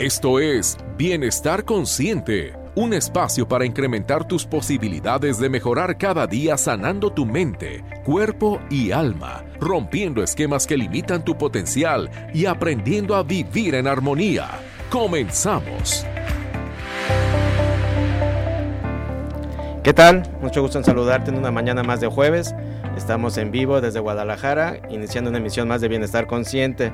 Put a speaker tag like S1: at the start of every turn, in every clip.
S1: Esto es Bienestar Consciente, un espacio para incrementar tus posibilidades de mejorar cada día sanando tu mente, cuerpo y alma, rompiendo esquemas que limitan tu potencial y aprendiendo a vivir en armonía. Comenzamos.
S2: ¿Qué tal? Mucho gusto en saludarte en una mañana más de jueves. Estamos en vivo desde Guadalajara, iniciando una emisión más de Bienestar Consciente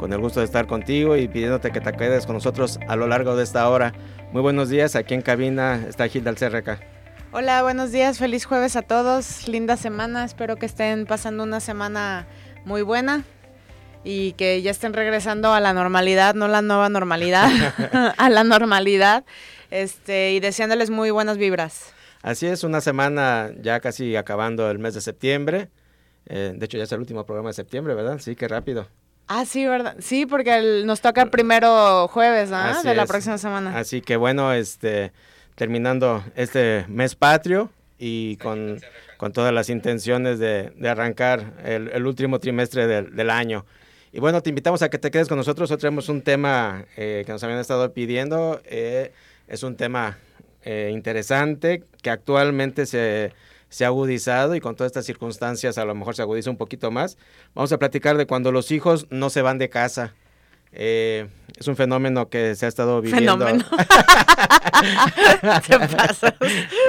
S2: con el gusto de estar contigo y pidiéndote que te quedes con nosotros a lo largo de esta hora. Muy buenos días, aquí en cabina está Gilda Alcerreca.
S3: Hola, buenos días, feliz jueves a todos, linda semana, espero que estén pasando una semana muy buena y que ya estén regresando a la normalidad, no la nueva normalidad, a la normalidad, este, y deseándoles muy buenas vibras.
S2: Así es, una semana ya casi acabando el mes de septiembre. Eh, de hecho, ya es el último programa de septiembre, ¿verdad? Sí, qué rápido.
S3: Ah, sí, ¿verdad? Sí, porque nos toca el primero jueves, ¿no? de la próxima semana.
S2: Así que bueno, este, terminando este mes patrio y con, todas las intenciones de, arrancar el, último trimestre del, año. Y bueno, te invitamos a que te quedes con nosotros. Hoy tenemos un tema eh, que nos habían estado pidiendo. Eh, es un tema eh, interesante que actualmente se se ha agudizado y con todas estas circunstancias a lo mejor se agudiza un poquito más. Vamos a platicar de cuando los hijos no se van de casa. Eh, es un fenómeno que se ha estado viviendo. Fenómeno. pasa?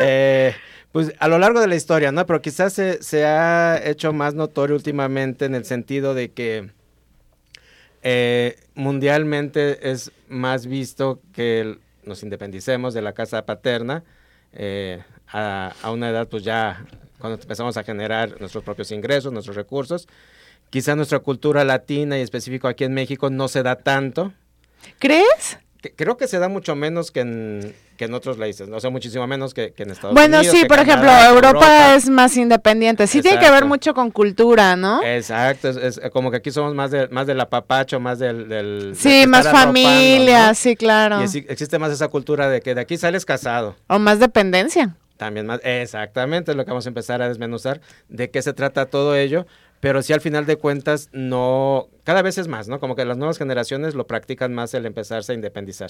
S2: Eh, pues a lo largo de la historia, ¿no? Pero quizás se, se, ha hecho más notorio últimamente en el sentido de que eh, mundialmente es más visto que nos independicemos de la casa paterna. Eh, a, una edad pues ya cuando empezamos a generar nuestros propios ingresos, nuestros recursos. Quizá nuestra cultura latina y específico aquí en México no se da tanto.
S3: ¿Crees?
S2: creo que se da mucho menos que en, que en otros países, ¿no? o sea, muchísimo menos que, en Estados
S3: Unidos.
S2: Bueno,
S3: sí, por ejemplo, Europa, es más independiente. Sí tiene que ver mucho con cultura, ¿no?
S2: Exacto, es, como que aquí somos más de más del apapacho, más del...
S3: sí, más familia, sí, claro.
S2: Y existe más esa cultura de que de aquí sales casado.
S3: O más dependencia.
S2: También más, exactamente, es lo que vamos a empezar a desmenuzar, de qué se trata todo ello, pero si al final de cuentas no, cada vez es más, ¿no? Como que las nuevas generaciones lo practican más el empezarse a independizar.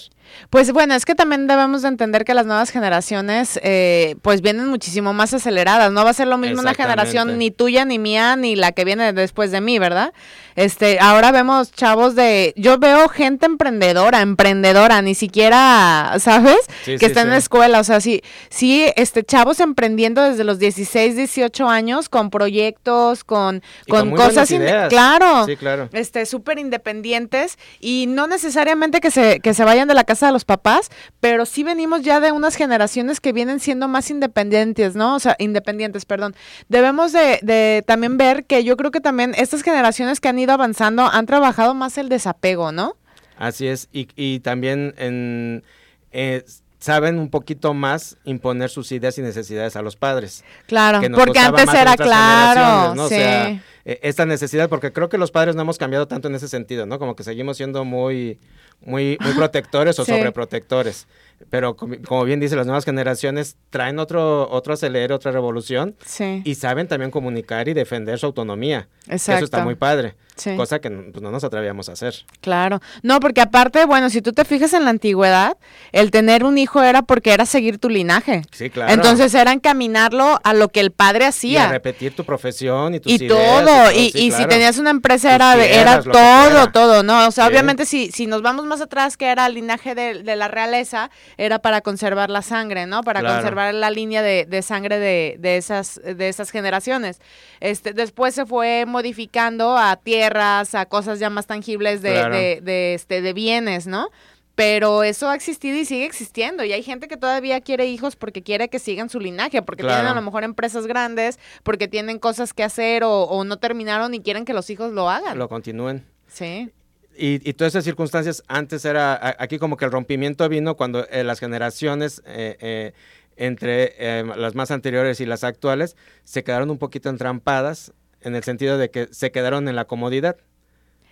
S3: Pues bueno, es que también debemos de entender que las nuevas generaciones eh, pues vienen muchísimo más aceleradas, no va a ser lo mismo una generación ni tuya, ni mía, ni la que viene después de mí, ¿verdad? Este, ahora vemos chavos de, yo veo gente emprendedora, emprendedora, ni siquiera, ¿sabes? que está en la escuela, o sea, sí, sí, este, chavos emprendiendo desde los 16, 18 años con proyectos, con con, cosas, claro,
S2: sí, claro,
S3: este, súper independientes y no necesariamente que se, que se vayan de la casa de los papás, pero sí venimos ya de unas generaciones que vienen siendo más independientes, ¿no? O sea, independientes, perdón. Debemos de, de también ver que yo creo que también estas generaciones que han ido avanzando han trabajado más el desapego, ¿no?
S2: Así es, y, y también en... Eh, saben un poquito más imponer sus ideas y necesidades a los padres.
S3: Claro, porque antes era claro.
S2: ¿no? O sea, e, esta necesidad, porque creo que los padres no hemos cambiado tanto en ese sentido, ¿no? Como que seguimos siendo muy, muy, muy protectores o sobreprotectores pero como bien dice, las nuevas generaciones traen otro, otro acelere, otra revolución y saben también comunicar y defender su autonomía. Eso está muy padre. Cosa que pues, no nos atrevíamos a hacer.
S3: Claro. No, porque aparte, bueno, si tú te fijas en la antigüedad, el tener un hijo era porque era seguir tu linaje.
S2: Sí, claro.
S3: Entonces era encaminarlo a lo que el padre hacía.
S2: Y repetir tu profesión y tus
S3: y Todo. Y, y, si tenías una empresa era, era todo, todo, ¿no? O sea, obviamente si, si nos vamos más atrás, que era el linaje de, de la realeza, era para conservar la sangre, ¿no? Para conservar la línea de, sangre de, esas, de esas generaciones. Este, después se fue modificando a tierras, a cosas ya más tangibles de, de, este, de bienes, ¿no? pero eso ha existido y sigue existiendo. Y hay gente que todavía quiere hijos porque quiere que sigan su linaje, porque tienen a lo mejor empresas grandes, porque tienen cosas que hacer o, o, no terminaron y quieren que los hijos lo hagan.
S2: Lo continúen.
S3: Sí
S2: y, todas esas circunstancias, antes era, aquí como que el rompimiento vino cuando eh, las generaciones eh, eh, entre las más anteriores y las actuales se quedaron un poquito entrampadas en el sentido de que se quedaron en la comodidad.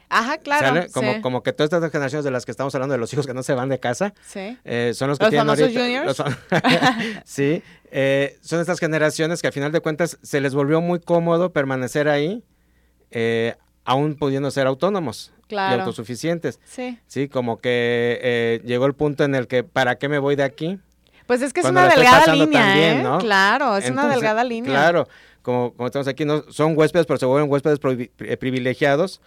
S3: Ajá, claro.
S2: Como, como que todas estas generaciones de las que estamos hablando, de los hijos que no se van de casa,
S3: sí.
S2: son los que tienen ahorita, sí, son estas generaciones que a final de cuentas se les volvió muy cómodo permanecer ahí, aún pudiendo ser autónomos y autosuficientes.
S3: Sí.
S2: Sí, como que eh, llegó el punto en el que, ¿para qué me voy de aquí?
S3: Pues es que es una delgada línea, ¿eh? Claro, es una delgada línea.
S2: Claro, como, como estamos aquí, no son huéspedes, pero se vuelven huéspedes eh, privilegiados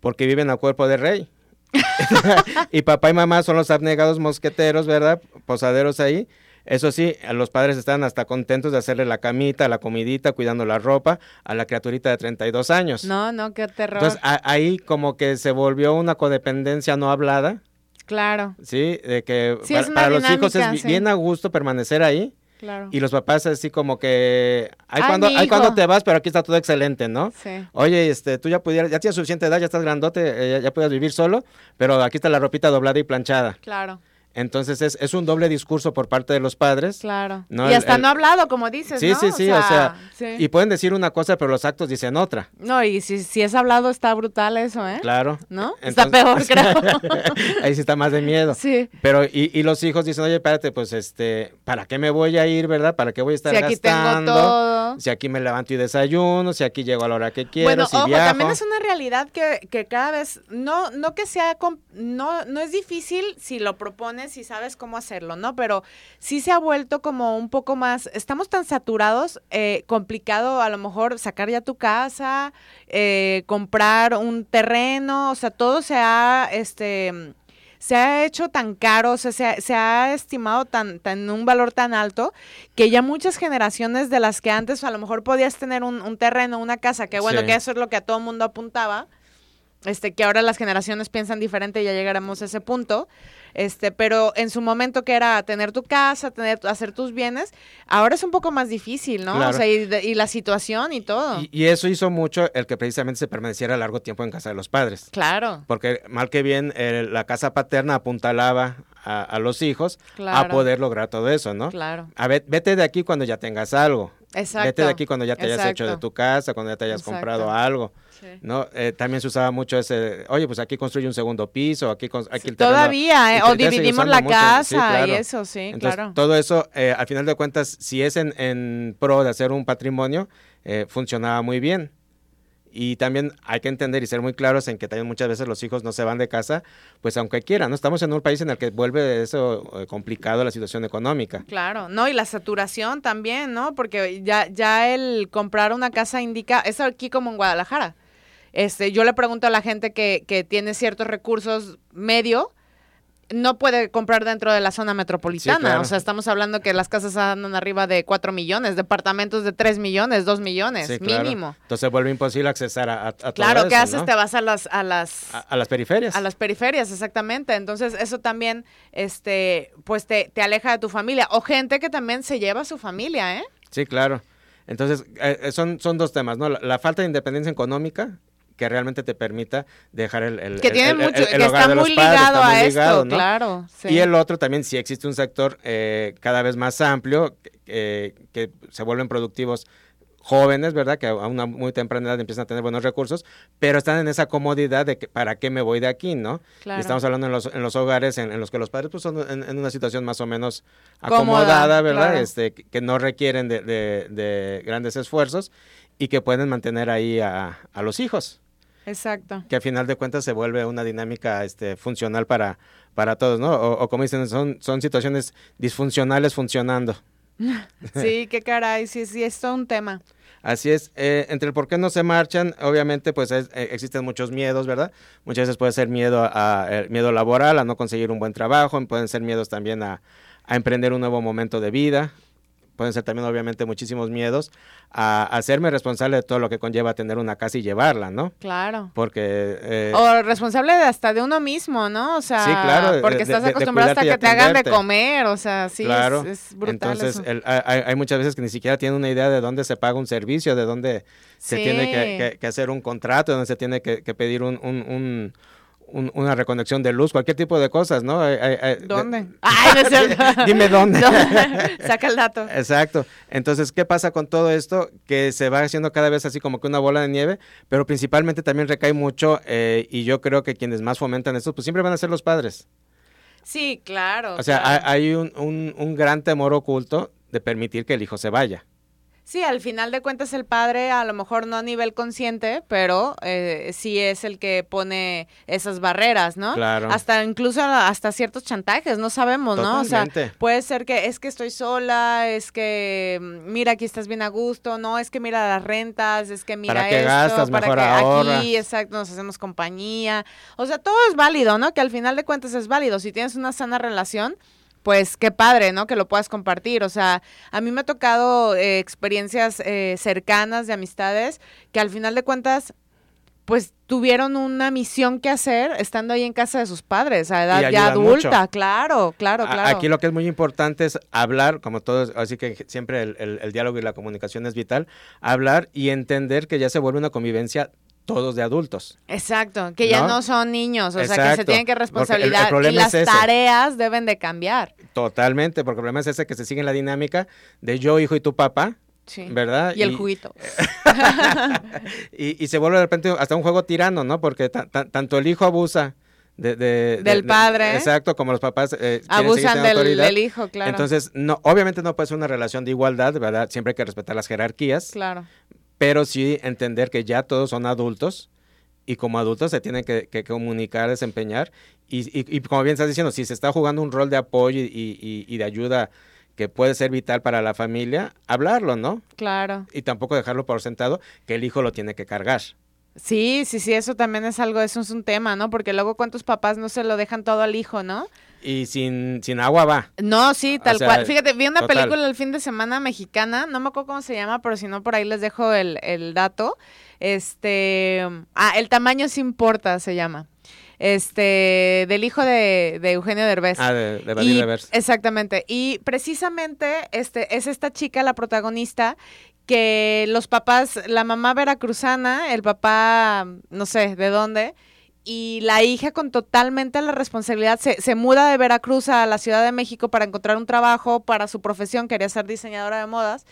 S2: porque viven a cuerpo de rey. y papá y mamá son los abnegados mosqueteros, ¿verdad? Posaderos ahí. Eso sí, los padres están hasta contentos de hacerle la camita, la comidita, cuidando la ropa a la criaturita de 32 años.
S3: No, no, qué terror.
S2: Entonces ahí como que se volvió una codependencia no hablada.
S3: Claro.
S2: Sí, de que para, los hijos es bien a gusto permanecer ahí.
S3: Claro.
S2: Y los papás así como que hay cuando hay cuando te vas, pero aquí está todo excelente, ¿no?
S3: Sí.
S2: Oye, este, tú ya pudieras, ya tienes suficiente edad, ya estás grandote, eh, ya, ya puedes vivir solo, pero aquí está la ropita doblada y planchada.
S3: Claro.
S2: Entonces es, es, un doble discurso por parte de los padres.
S3: Claro. Y hasta no hablado, como dices.
S2: Sí, sí, sí, o sea, y pueden decir una cosa, pero los actos dicen otra.
S3: No, y si, si es hablado está brutal eso, ¿eh?
S2: Claro.
S3: ¿No? está peor, creo.
S2: ahí sí está más de miedo.
S3: Sí.
S2: Pero, y, y, los hijos dicen, oye, espérate, pues, este, ¿para qué me voy a ir, verdad? ¿Para qué voy a estar
S3: si aquí Tengo todo.
S2: Si aquí me levanto y desayuno, si aquí llego a la hora que quiero,
S3: bueno,
S2: si
S3: ojo, también es una realidad que, que cada vez, no, no que sea, no, no es difícil si lo propones, si sabes cómo hacer hacerlo, ¿no? Pero sí se ha vuelto como un poco más, estamos tan saturados, eh, complicado a lo mejor sacar ya tu casa, eh, comprar un terreno, o sea, todo se ha, este, se ha hecho tan caro, o sea, se ha, se ha estimado tan, tan un valor tan alto que ya muchas generaciones de las que antes a lo mejor podías tener un, terreno, una casa, que bueno, que eso es lo que a todo mundo apuntaba, este, que ahora las generaciones piensan diferente y ya llegaremos a ese punto. Este, pero en su momento que era tener tu casa, tener, hacer tus bienes, ahora es un poco más difícil, ¿no? O sea, y, la situación y todo.
S2: Y, eso hizo mucho el que precisamente se permaneciera largo tiempo en casa de los padres.
S3: Claro.
S2: Porque mal que bien, la casa paterna apuntalaba a, los hijos a poder lograr todo eso, ¿no?
S3: Claro.
S2: A ver, vete de aquí cuando ya tengas algo.
S3: Exacto.
S2: Vete de aquí cuando ya te hayas hecho de tu casa, cuando ya te hayas comprado algo. ¿no? Eh, también se usaba mucho ese, oye, pues aquí construye un segundo piso, aquí, aquí
S3: Todavía, eh, o dividimos la casa y eso, sí, claro.
S2: Todo eso, eh, al final de cuentas, si es en, en pro de hacer un patrimonio, funcionaba muy bien. Y también hay que entender y ser muy claros en que también muchas veces los hijos no se van de casa, pues aunque quieran, ¿no? Estamos en un país en el que vuelve eso complicado la situación económica.
S3: Claro, no, y la saturación también, ¿no? Porque ya, ya el comprar una casa indica, es aquí como en Guadalajara. Este, yo le pregunto a la gente que, que tiene ciertos recursos medio, no puede comprar dentro de la zona metropolitana. O sea, estamos hablando que las casas andan arriba de 4 millones, departamentos de 3 millones, 2 millones, mínimo.
S2: Entonces vuelve imposible accesar a, a, todo
S3: Claro, ¿qué haces? Te vas a las... A las,
S2: a, las periferias.
S3: A las periferias, exactamente. Entonces eso también, este, pues te, te aleja de tu familia. O gente que también se lleva a su familia, ¿eh?
S2: Sí, claro. Entonces, eh, eh, son, son dos temas, ¿no? la, falta de independencia económica que realmente te permita dejar el, el,
S3: que tiene mucho, que está muy ligado a esto, claro.
S2: Y el otro también, si existe un sector eh, cada vez más amplio, eh, que se vuelven productivos jóvenes, ¿verdad? Que a una muy temprana edad empiezan a tener buenos recursos, pero están en esa comodidad de que, para qué me voy de aquí, ¿no?
S3: Claro.
S2: estamos hablando en los, en los hogares en, los que los padres pues, son en, una situación más o menos acomodada, ¿verdad? Este, que no requieren de, de, de, grandes esfuerzos y que pueden mantener ahí a, a los hijos.
S3: Exacto.
S2: Que a final de cuentas se vuelve una dinámica este, funcional para, para todos, ¿no? O, como dicen, son, son situaciones disfuncionales funcionando.
S3: sí, qué caray, sí, sí, es todo un tema.
S2: Así es, eh, entre el por qué no se marchan, obviamente pues eh, existen muchos miedos, ¿verdad? Muchas veces puede ser miedo a, miedo laboral, a no conseguir un buen trabajo, pueden ser miedos también a, a emprender un nuevo momento de vida, pueden ser también obviamente muchísimos miedos a, hacerme responsable de todo lo que conlleva tener una casa y llevarla, ¿no?
S3: Claro.
S2: Porque... Eh,
S3: o responsable de hasta de uno mismo, ¿no? O sea,
S2: sí, claro,
S3: porque estás acostumbrado hasta que te hagan de comer, o sea, sí,
S2: claro.
S3: es, brutal
S2: Entonces, hay, muchas veces que ni siquiera tienen una idea de dónde se paga un servicio, de dónde se tiene que, hacer un contrato, de dónde se tiene que, pedir un, un una reconexión de luz, cualquier tipo de cosas, ¿no?
S3: ¿Dónde? Ay,
S2: Dime dónde.
S3: Saca el dato.
S2: Exacto. Entonces, ¿qué pasa con todo esto? Que se va haciendo cada vez así como que una bola de nieve, pero principalmente también recae mucho, eh, y yo creo que quienes más fomentan esto, pues siempre van a ser los padres.
S3: Sí, claro.
S2: O sea, hay un, un, un gran temor oculto de permitir que el hijo se vaya.
S3: Sí, al final de cuentas el padre, a lo mejor no a nivel consciente, pero eh, sí es el que pone esas barreras, ¿no?
S2: Claro.
S3: Hasta incluso hasta ciertos chantajes, no sabemos, ¿no? O sea, puede ser que es que estoy sola, es que mm, mira aquí estás bien a gusto, no, es que mira las rentas, es que mira
S2: ¿Para qué gastas?
S3: para
S2: mejor
S3: que aquí, exacto, nos hacemos compañía. O sea, todo es válido, ¿no? Que al final de cuentas es válido. Si tienes una sana relación, pues qué padre, ¿no? Que lo puedas compartir. O sea, a mí me ha tocado eh, experiencias eh, cercanas de amistades que al final de cuentas pues tuvieron una misión que hacer estando ahí en casa de sus padres, a edad ya adulta, claro, claro, claro.
S2: Aquí lo que es muy importante es hablar, como todos, así que siempre el, diálogo y la comunicación es vital, hablar y entender que ya se vuelve una convivencia todos de adultos.
S3: Exacto, que ya no son niños, o sea, que se tienen que responsabilizar y las tareas deben de cambiar.
S2: Totalmente, porque el problema es ese que se sigue en la dinámica de yo, hijo y tu papá, Sí. ¿Verdad?
S3: Y el juguito.
S2: y, se vuelve de repente hasta un juego tirano, ¿no? Porque tanto el hijo abusa de,
S3: del padre.
S2: exacto, como los papás
S3: eh, abusan del, hijo, claro.
S2: Entonces, no, obviamente no puede ser una relación de igualdad, ¿verdad? Siempre hay que respetar las jerarquías.
S3: Claro
S2: pero sí entender que ya todos son adultos y como adultos se tienen que, comunicar, desempeñar y, como bien estás diciendo, si se está jugando un rol de apoyo y, de ayuda que puede ser vital para la familia, hablarlo, ¿no?
S3: Claro.
S2: Y tampoco dejarlo por sentado que el hijo lo tiene que cargar.
S3: Sí, sí, sí, eso también es algo, eso es un tema, ¿no? Porque luego cuántos papás no se lo dejan todo al hijo, ¿no?
S2: Y sin, sin agua va.
S3: No, sí, tal cual. Fíjate, vi una película el fin de semana mexicana, no me acuerdo cómo se llama, pero si no, por ahí les dejo el, el dato. Este, ah, El tamaño sí importa, se llama. Este, del hijo de, de Eugenio Derbez.
S2: Ah, de, de Derbez.
S3: Exactamente. Y precisamente este, es esta chica, la protagonista, que los papás, la mamá veracruzana, el papá, no sé de dónde, y la hija con totalmente la responsabilidad se, se, muda de Veracruz a la Ciudad de México para encontrar un trabajo para su profesión, quería ser diseñadora de modas.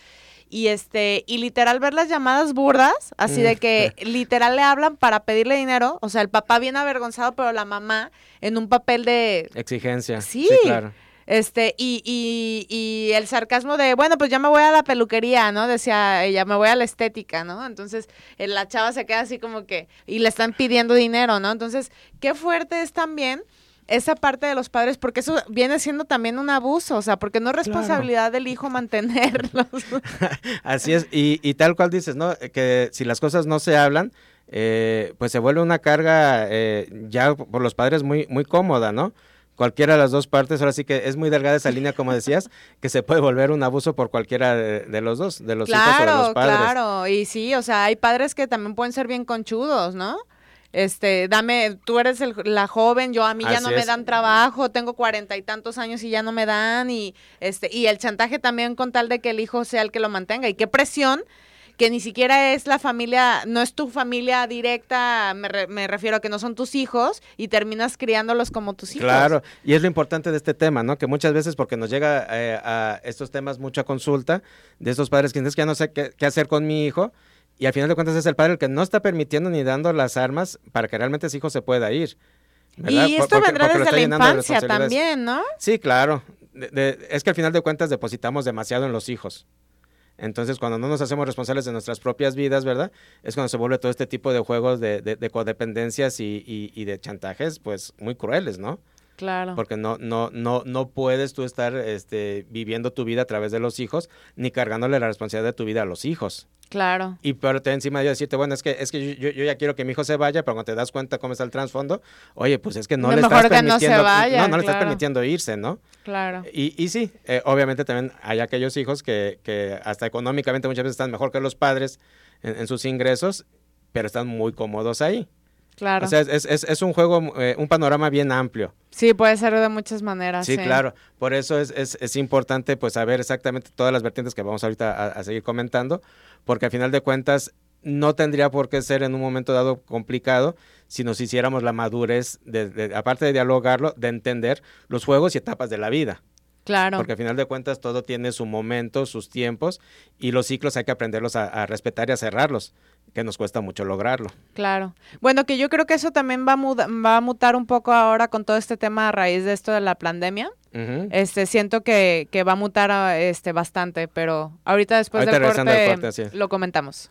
S3: Y este, y literal ver las llamadas burdas, así de que literal le hablan para pedirle dinero, o sea, el papá bien avergonzado, pero la mamá en un papel de
S2: exigencia.
S3: Sí, sí claro. Este, y, y, y el sarcasmo de, bueno, pues ya me voy a la peluquería, ¿no? Decía ella, me voy a la estética, ¿no? Entonces, eh, la chava se queda así como que, y le están pidiendo dinero, ¿no? Entonces, qué fuerte es también esa parte de los padres, porque eso viene siendo también un abuso, o sea, porque no es responsabilidad del hijo mantenerlos.
S2: Así es, y, y, tal cual dices, ¿no? Que si las cosas no se hablan, eh, pues se vuelve una carga eh, ya por los padres muy, muy cómoda, ¿no? Cualquiera de las dos partes, ahora sí que es muy delgada esa línea, como decías, que se puede volver un abuso por cualquiera de, los dos, de los hijos o de los padres.
S3: Claro, y sí, o sea, hay padres que también pueden ser bien conchudos, ¿no? Este, dame, tú eres la joven, yo a mí ya no me dan trabajo, tengo cuarenta y tantos años y ya no me dan, y este, y el chantaje también con tal de que el hijo sea el que lo mantenga, y qué presión que ni siquiera es la familia, no es tu familia directa, me, refiero a que no son tus hijos y terminas criándolos como tus hijos.
S2: Claro, y es lo importante de este tema, ¿no? Que muchas veces porque nos llega eh, a estos temas mucha consulta de estos padres que dicen que ya no sé qué, hacer con mi hijo y al final de cuentas es el padre el que no está permitiendo ni dando las armas para que realmente ese hijo se pueda ir.
S3: Y esto vendrá desde la infancia también, ¿no?
S2: Sí, claro. es que al final de cuentas depositamos demasiado en los hijos. Entonces, cuando no nos hacemos responsables de nuestras propias vidas, ¿verdad? Es cuando se vuelve todo este tipo de juegos de, codependencias y, de chantajes, pues muy crueles, ¿no?
S3: Claro.
S2: Porque no, no, no, no puedes tú estar este, viviendo tu vida a través de los hijos, ni cargándole la responsabilidad de tu vida a los hijos.
S3: Claro.
S2: Y pero te encima de decirte, bueno, es que, es que yo, ya quiero que mi hijo se vaya, pero cuando te das cuenta cómo está el trasfondo, oye, pues es que no, le estás permitiendo, no, no, le estás permitiendo irse, ¿no?
S3: Claro.
S2: Y, y sí, eh, obviamente también hay aquellos hijos que, que hasta económicamente muchas veces están mejor que los padres en, sus ingresos, pero están muy cómodos ahí.
S3: Claro.
S2: O sea, es, es, es un juego, eh, un panorama bien amplio.
S3: Sí, puede ser de muchas maneras.
S2: Sí, claro. Por eso es, es, es, importante pues saber exactamente todas las vertientes que vamos ahorita a seguir comentando, porque al final de cuentas no tendría por qué ser en un momento dado complicado si nos hiciéramos la madurez, de, aparte de dialogarlo, de entender los juegos y etapas de la vida.
S3: Claro.
S2: Porque al final de cuentas todo tiene su momento, sus tiempos, y los ciclos hay que aprenderlos a, respetar y a cerrarlos, que nos cuesta mucho lograrlo.
S3: Claro. Bueno, que yo creo que eso también va a, va a mutar un poco ahora con todo este tema a raíz de esto de la pandemia. Este, siento que, que, va a mutar este bastante, pero ahorita después del corte, lo comentamos.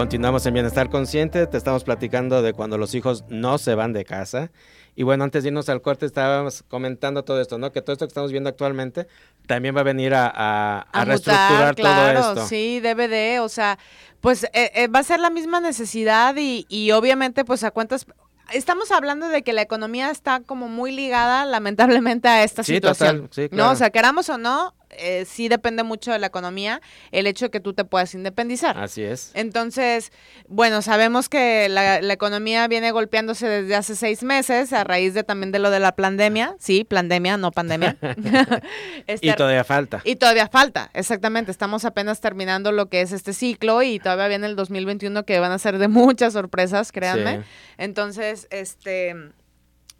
S2: Continuamos en Bienestar Consciente, te estamos platicando de cuando los hijos no se van de casa. Y bueno, antes de irnos al corte estábamos comentando todo esto, ¿no? Que todo esto que estamos viendo actualmente también va a venir a, reestructurar todo esto.
S3: Sí, debe de, o sea, pues eh, eh, va a ser la misma necesidad y, y obviamente pues a cuentas estamos hablando de que la economía está como muy ligada, lamentablemente, a esta situación. sí, No, o sea, queramos o no, eh, sí depende mucho de la economía el hecho de que tú te puedas independizar.
S2: Así es.
S3: Entonces, bueno, sabemos que la, economía viene golpeándose desde hace seis meses a raíz de también de lo de la pandemia. Sí, pandemia, no pandemia.
S2: Este, y todavía falta.
S3: Y todavía falta, exactamente. Estamos apenas terminando lo que es este ciclo y todavía viene el 2021 que van a ser de muchas sorpresas, créanme. Entonces, este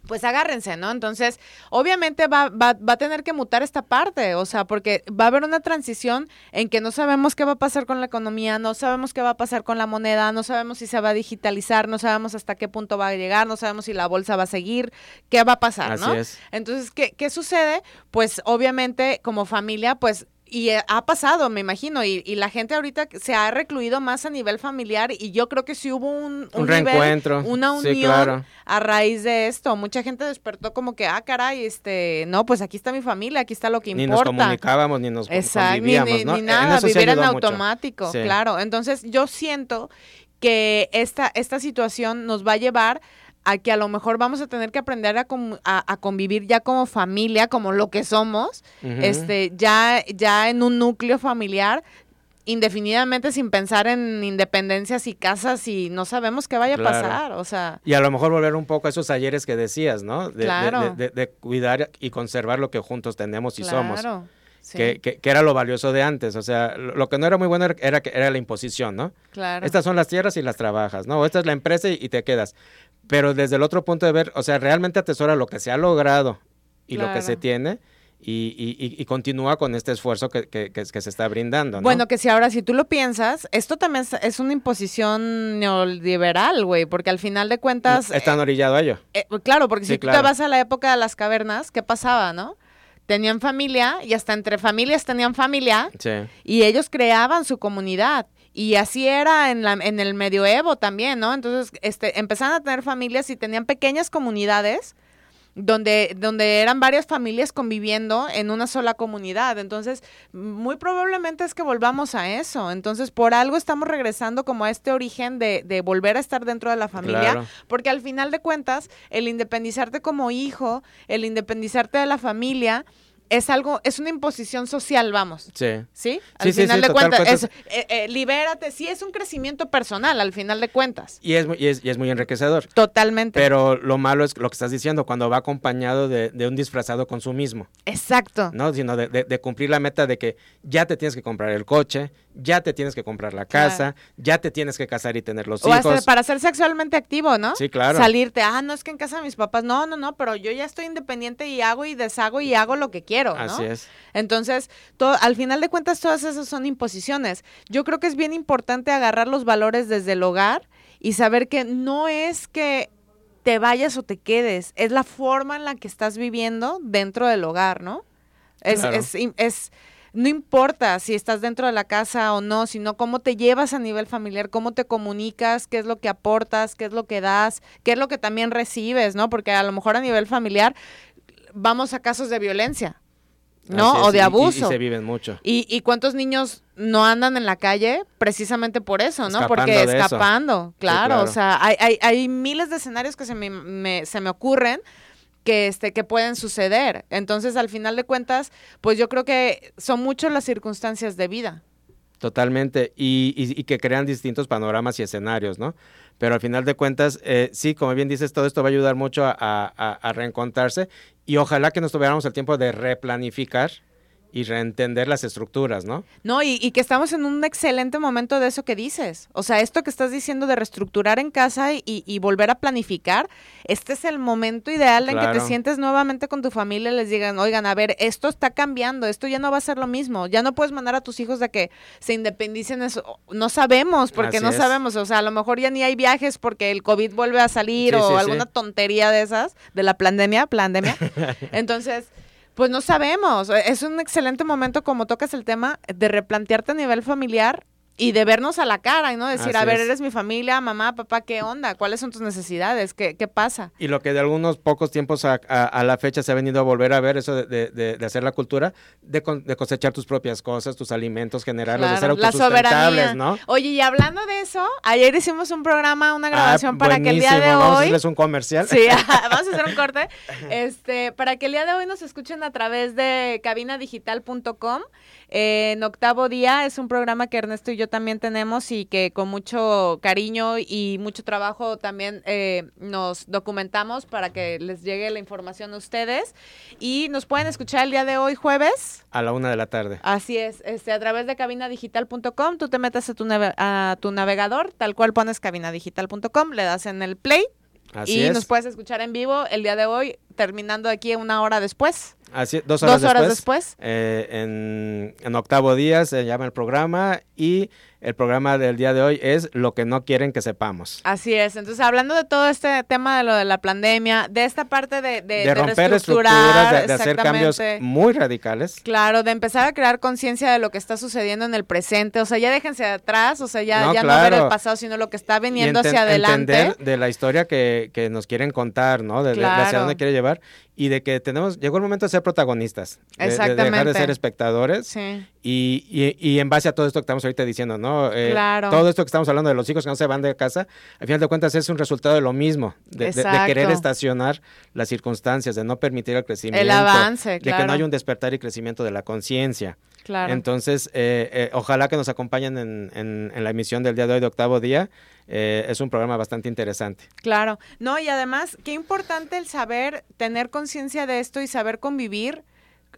S3: pues agárrense, ¿no? Entonces, obviamente va, va, va, a tener que mutar esta parte, o sea, porque va a haber una transición en que no sabemos qué va a pasar con la economía, no sabemos qué va a pasar con la moneda, no sabemos si se va a digitalizar, no sabemos hasta qué punto va a llegar, no sabemos si la bolsa va a seguir, qué va a pasar, ¿no? Entonces, ¿qué, ¿qué sucede? Pues obviamente como familia, pues y eh, ha pasado, me imagino, y, y, la gente ahorita se ha recluido más a nivel familiar y yo creo que sí hubo un,
S2: un, reencuentro,
S3: una unión a raíz de esto. Mucha gente despertó como que, ah, caray, este, no, pues aquí está mi familia, aquí está lo que importa. Ni nos
S2: comunicábamos, ni nos Exacto, ni,
S3: ni, nada, vivir en automático, claro. Entonces yo siento que esta, esta situación nos va a llevar a que a lo mejor vamos a tener que aprender a, a, convivir ya como familia, como lo que somos, este, ya, ya en un núcleo familiar, indefinidamente sin pensar en independencias y casas y no sabemos qué vaya a pasar, o sea...
S2: Y a lo mejor volver un poco a esos ayeres que decías, ¿no? De, claro. de, cuidar y conservar lo que juntos tenemos y somos. Que, que, era lo valioso de antes. O sea, lo, que no era muy bueno era, era la imposición, ¿no?
S3: Claro.
S2: Estas son las tierras y las trabajas, ¿no? O esta es la empresa y, te quedas. Pero desde el otro punto de ver, o sea, realmente atesora lo que se ha logrado y lo que se tiene. Y, y, y, continúa con este esfuerzo que, que, que, se está brindando. ¿no?
S3: Bueno, que si ahora, si tú lo piensas, esto también es, una imposición neoliberal, güey, porque al final de cuentas...
S2: Están eh, orillados a ello.
S3: Eh, claro, porque si tú te vas a la época de las cavernas, ¿qué pasaba, no? tenían familia y hasta entre familias tenían familia y ellos creaban su comunidad. Y así era en, la, en el medioevo también, ¿no? Entonces, este, empezaron a tener familias y tenían pequeñas comunidades donde, donde eran varias familias conviviendo en una sola comunidad. Entonces, muy probablemente es que volvamos a eso. Entonces, por algo estamos regresando como a este origen de, de volver a estar dentro de la familia, porque al final de cuentas, el independizarte como hijo, el independizarte de la familia, es algo, es una imposición social, vamos.
S2: Sí.
S3: ¿Sí? Al final de cuentas, eh, eh, libérate, sí, es un crecimiento personal, al final de cuentas.
S2: Y es, y es, y es muy enriquecedor.
S3: Totalmente.
S2: Pero lo malo es lo que estás diciendo, cuando va acompañado de, de un disfrazado consumismo.
S3: Exacto.
S2: ¿No? Sino de, de, cumplir la meta de que ya te tienes que comprar el coche, ya te tienes que comprar la casa, ya te tienes que casar y tener los hijos.
S3: Para ser sexualmente activo, ¿no?
S2: Sí, claro.
S3: Salirte, ah, no es que en casa de mis papás, no, no, no, pero yo ya estoy independiente y hago y deshago y hago lo que quiero, ¿no?
S2: Así es.
S3: Entonces, todo, al final de cuentas, todas esas son imposiciones. Yo creo que es bien importante agarrar los valores desde el hogar y saber que no es que te vayas o te quedes, es la forma en la que estás viviendo dentro del hogar, ¿no? Es, es, es no importa si estás dentro de la casa o no, sino cómo te llevas a nivel familiar, cómo te comunicas, qué es lo que aportas, qué es lo que das, qué es lo que también recibes, ¿no? Porque a lo mejor a nivel familiar vamos a casos de violencia. ¿No? o de abuso.
S2: Y, se viven mucho.
S3: Y, cuántos niños no andan en la calle precisamente por eso, ¿no? Porque escapando, claro, O sea, hay, hay, hay, miles de escenarios que se me, se me ocurren que este que pueden suceder. Entonces, al final de cuentas, pues yo creo que son muchas las circunstancias de vida.
S2: Totalmente, y, y, que crean distintos panoramas y escenarios, ¿no? Pero al final de cuentas, eh, sí, como bien dices, todo esto va a ayudar mucho a, a reencontrarse y ojalá que nos tuviéramos el tiempo de replanificar y reentender las estructuras, ¿no?
S3: No, y, y, que estamos en un excelente momento de eso que dices. O sea, esto que estás diciendo de reestructurar en casa y, y volver a planificar, este es el momento ideal en que te sientes nuevamente con tu familia y les digan, oigan, a ver, esto está cambiando, esto ya no va a ser lo mismo, ya no puedes mandar a tus hijos de que se independicen, eso. no sabemos, porque no sabemos, o sea, a lo mejor ya ni hay viajes porque el COVID vuelve a salir o alguna tontería de esas, de la pandemia, pandemia. Entonces pues no sabemos. Es un excelente momento, como tocas el tema, de replantearte a nivel familiar y de vernos a la cara y no decir, a ver, eres mi familia, mamá, papá, ¿qué onda? ¿Cuáles son tus necesidades? ¿Qué, qué pasa?
S2: Y lo que de algunos pocos tiempos a, la fecha se ha venido a volver a ver, eso de, de, hacer la cultura, de, cosechar tus propias cosas, tus alimentos, generarlos, de ser autosustentables, ¿no?
S3: Oye, y hablando de eso, ayer hicimos un programa, una ah, grabación para que el día de hoy... Vamos
S2: a hacerles un comercial.
S3: Sí, vamos a hacer un corte. Este, para que el día de hoy nos escuchen a través de cabinadigital.com. en octavo día es un programa que Ernesto y yo también tenemos y que con mucho cariño y mucho trabajo también eh, nos documentamos para que les llegue la información a ustedes. Y nos pueden escuchar el día de hoy, jueves.
S2: A la una de la tarde.
S3: Así es, este, a través de cabinadigital.com, tú te metes a tu, a tu navegador, tal cual pones cabinadigital.com, le das en el play y nos puedes escuchar en vivo el día de hoy, terminando aquí una hora después.
S2: Así, dos horas dos después. Horas después. Eh, en, en, octavo día se llama el programa y el programa del día de hoy es lo que no quieren que sepamos.
S3: Así es. Entonces, hablando de todo este tema de lo de la pandemia, de esta parte de,
S2: de, de romper estructuras, de, hacer cambios muy radicales.
S3: Claro, de empezar a crear conciencia de lo que está sucediendo en el presente. O sea, ya déjense de atrás, o sea, ya no, ya no ver el pasado, sino lo que está viniendo hacia adelante. Entender
S2: de la historia que, que nos quieren contar, ¿no? De, hacia dónde quiere llevar y de que tenemos, llegó el momento de ser protagonistas, de, de dejar de ser espectadores sí. y, y, y, en base a todo esto que estamos ahorita diciendo, ¿no? Eh, claro. Todo esto que estamos hablando de los hijos que no se van de casa, al final de cuentas es un resultado de lo mismo, de, querer estacionar las circunstancias, de no permitir el crecimiento,
S3: el avance,
S2: claro. de que no haya un despertar y crecimiento de la conciencia. Claro. Entonces, eh, eh, ojalá que nos acompañen en, en, la emisión del día de hoy de octavo día. Eh, es un programa bastante interesante.
S3: Claro, no, y además, qué importante el saber tener conciencia de esto y saber convivir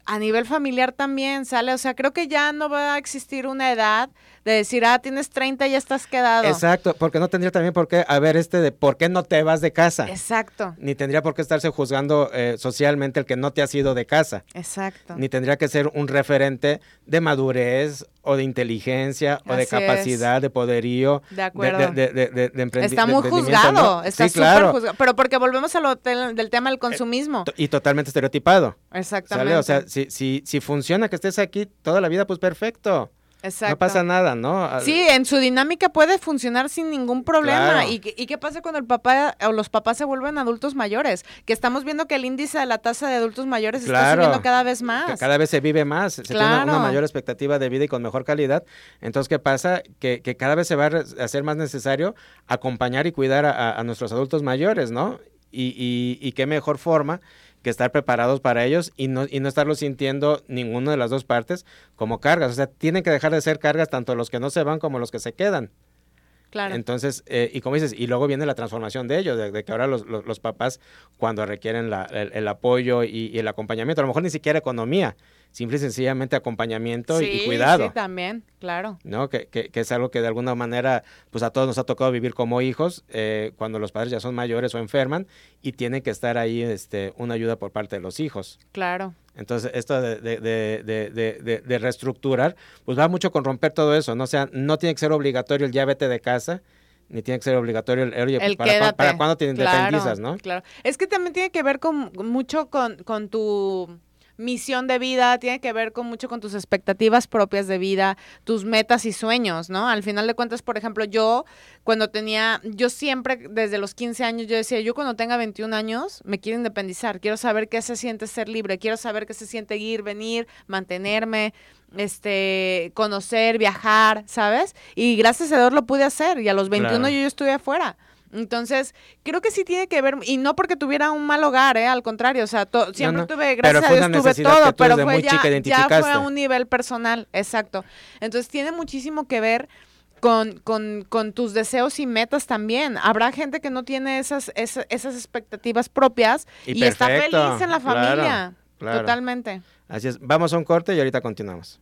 S3: a nivel familiar también, ¿sale? O sea, creo que ya no va a existir una edad de decir, ah, tienes 30 y ya estás quedado.
S2: Exacto, porque no tendría también por qué haber este de por qué no te vas de casa.
S3: Exacto.
S2: Ni tendría por qué estarse juzgando eh, socialmente el que no te has ido de casa.
S3: Exacto.
S2: Ni tendría que ser un referente de madurez o de inteligencia o de capacidad, de poderío.
S3: De acuerdo.
S2: De, de, de,
S3: Está muy juzgado, está súper juzgado. Pero porque volvemos a lo del tema del consumismo.
S2: y totalmente estereotipado.
S3: Exactamente.
S2: O sea, si, si, si funciona que estés aquí toda la vida, pues perfecto. Exacto. No pasa nada, ¿no?
S3: Sí, en su dinámica puede funcionar sin ningún problema. ¿Y, ¿Y, qué pasa cuando el papá o los papás se vuelven adultos mayores? Que estamos viendo que el índice de la tasa de adultos mayores está subiendo cada vez más.
S2: cada vez se vive más, se tiene una mayor expectativa de vida y con mejor calidad. Entonces, ¿qué pasa? Que, que cada vez se va a hacer más necesario acompañar y cuidar a, nuestros adultos mayores, ¿no? Y, y, y qué mejor forma que estar preparados para ellos y no, y no estarlo sintiendo ninguno de las dos partes como cargas. O sea, tienen que dejar de ser cargas tanto los que no se van como los que se quedan.
S3: Claro.
S2: Entonces, eh, y como dices, y luego viene la transformación de ellos, de, que ahora los, los, papás, cuando requieren la, el, apoyo y, y, el acompañamiento, a lo mejor ni siquiera economía, simple y sencillamente acompañamiento y, cuidado.
S3: Sí, también, claro.
S2: ¿No? Que, que, que, es algo que de alguna manera, pues a todos nos ha tocado vivir como hijos, eh, cuando los padres ya son mayores o enferman y tiene que estar ahí este, una ayuda por parte de los hijos.
S3: Claro.
S2: Entonces, esto de, de, de, de, reestructurar, pues va mucho con romper todo eso, ¿no? O sea, no tiene que ser obligatorio el ya vete de casa, ni tiene que ser obligatorio el,
S3: oye,
S2: para, para, cuándo te independizas, ¿no?
S3: Claro. Es que también tiene que ver con mucho con, con tu misión de vida, tiene que ver con mucho con tus expectativas propias de vida, tus metas y sueños, ¿no? Al final de cuentas, por ejemplo, yo cuando tenía, yo siempre desde los 15 años, yo decía, yo cuando tenga 21 años me quiero independizar, quiero saber qué se siente ser libre, quiero saber qué se siente ir, venir, mantenerme, este, conocer, viajar, ¿sabes? Y gracias a Dios lo pude hacer y a los 21 yo, yo estuve afuera. Entonces, creo que sí tiene que ver, y no porque tuviera un mal hogar, ¿eh? al contrario, o sea, siempre tuve, gracias a Dios, tuve todo, pero fue ya, ya fue a un nivel personal, exacto. Entonces, tiene muchísimo que ver con, con, con, tus deseos y metas también. Habrá gente que no tiene esas, esas, expectativas propias y, está feliz en la familia. Totalmente.
S2: Así es. Vamos a un corte y ahorita continuamos.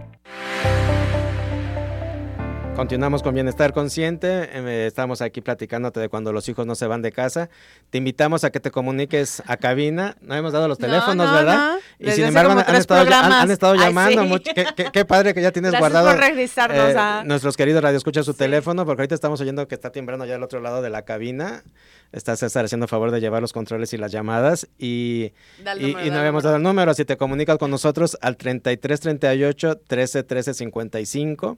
S2: Continuamos con Bienestar Consciente. Eh, estamos aquí platicándote de cuando los hijos no se van de casa. Te invitamos a que te comuniques a cabina. No hemos dado los teléfonos, ¿verdad?
S3: Y sin embargo han
S2: estado, llamando. qué, padre que ya tienes guardado
S3: por eh,
S2: nuestros queridos radioescuchas su teléfono, porque ahorita estamos oyendo que está timbrando ya al otro lado de la cabina. Está César haciendo favor de llevar los controles y las llamadas. Y, y, no habíamos dado el número. Si te comunicas con nosotros al 3338 13 13 55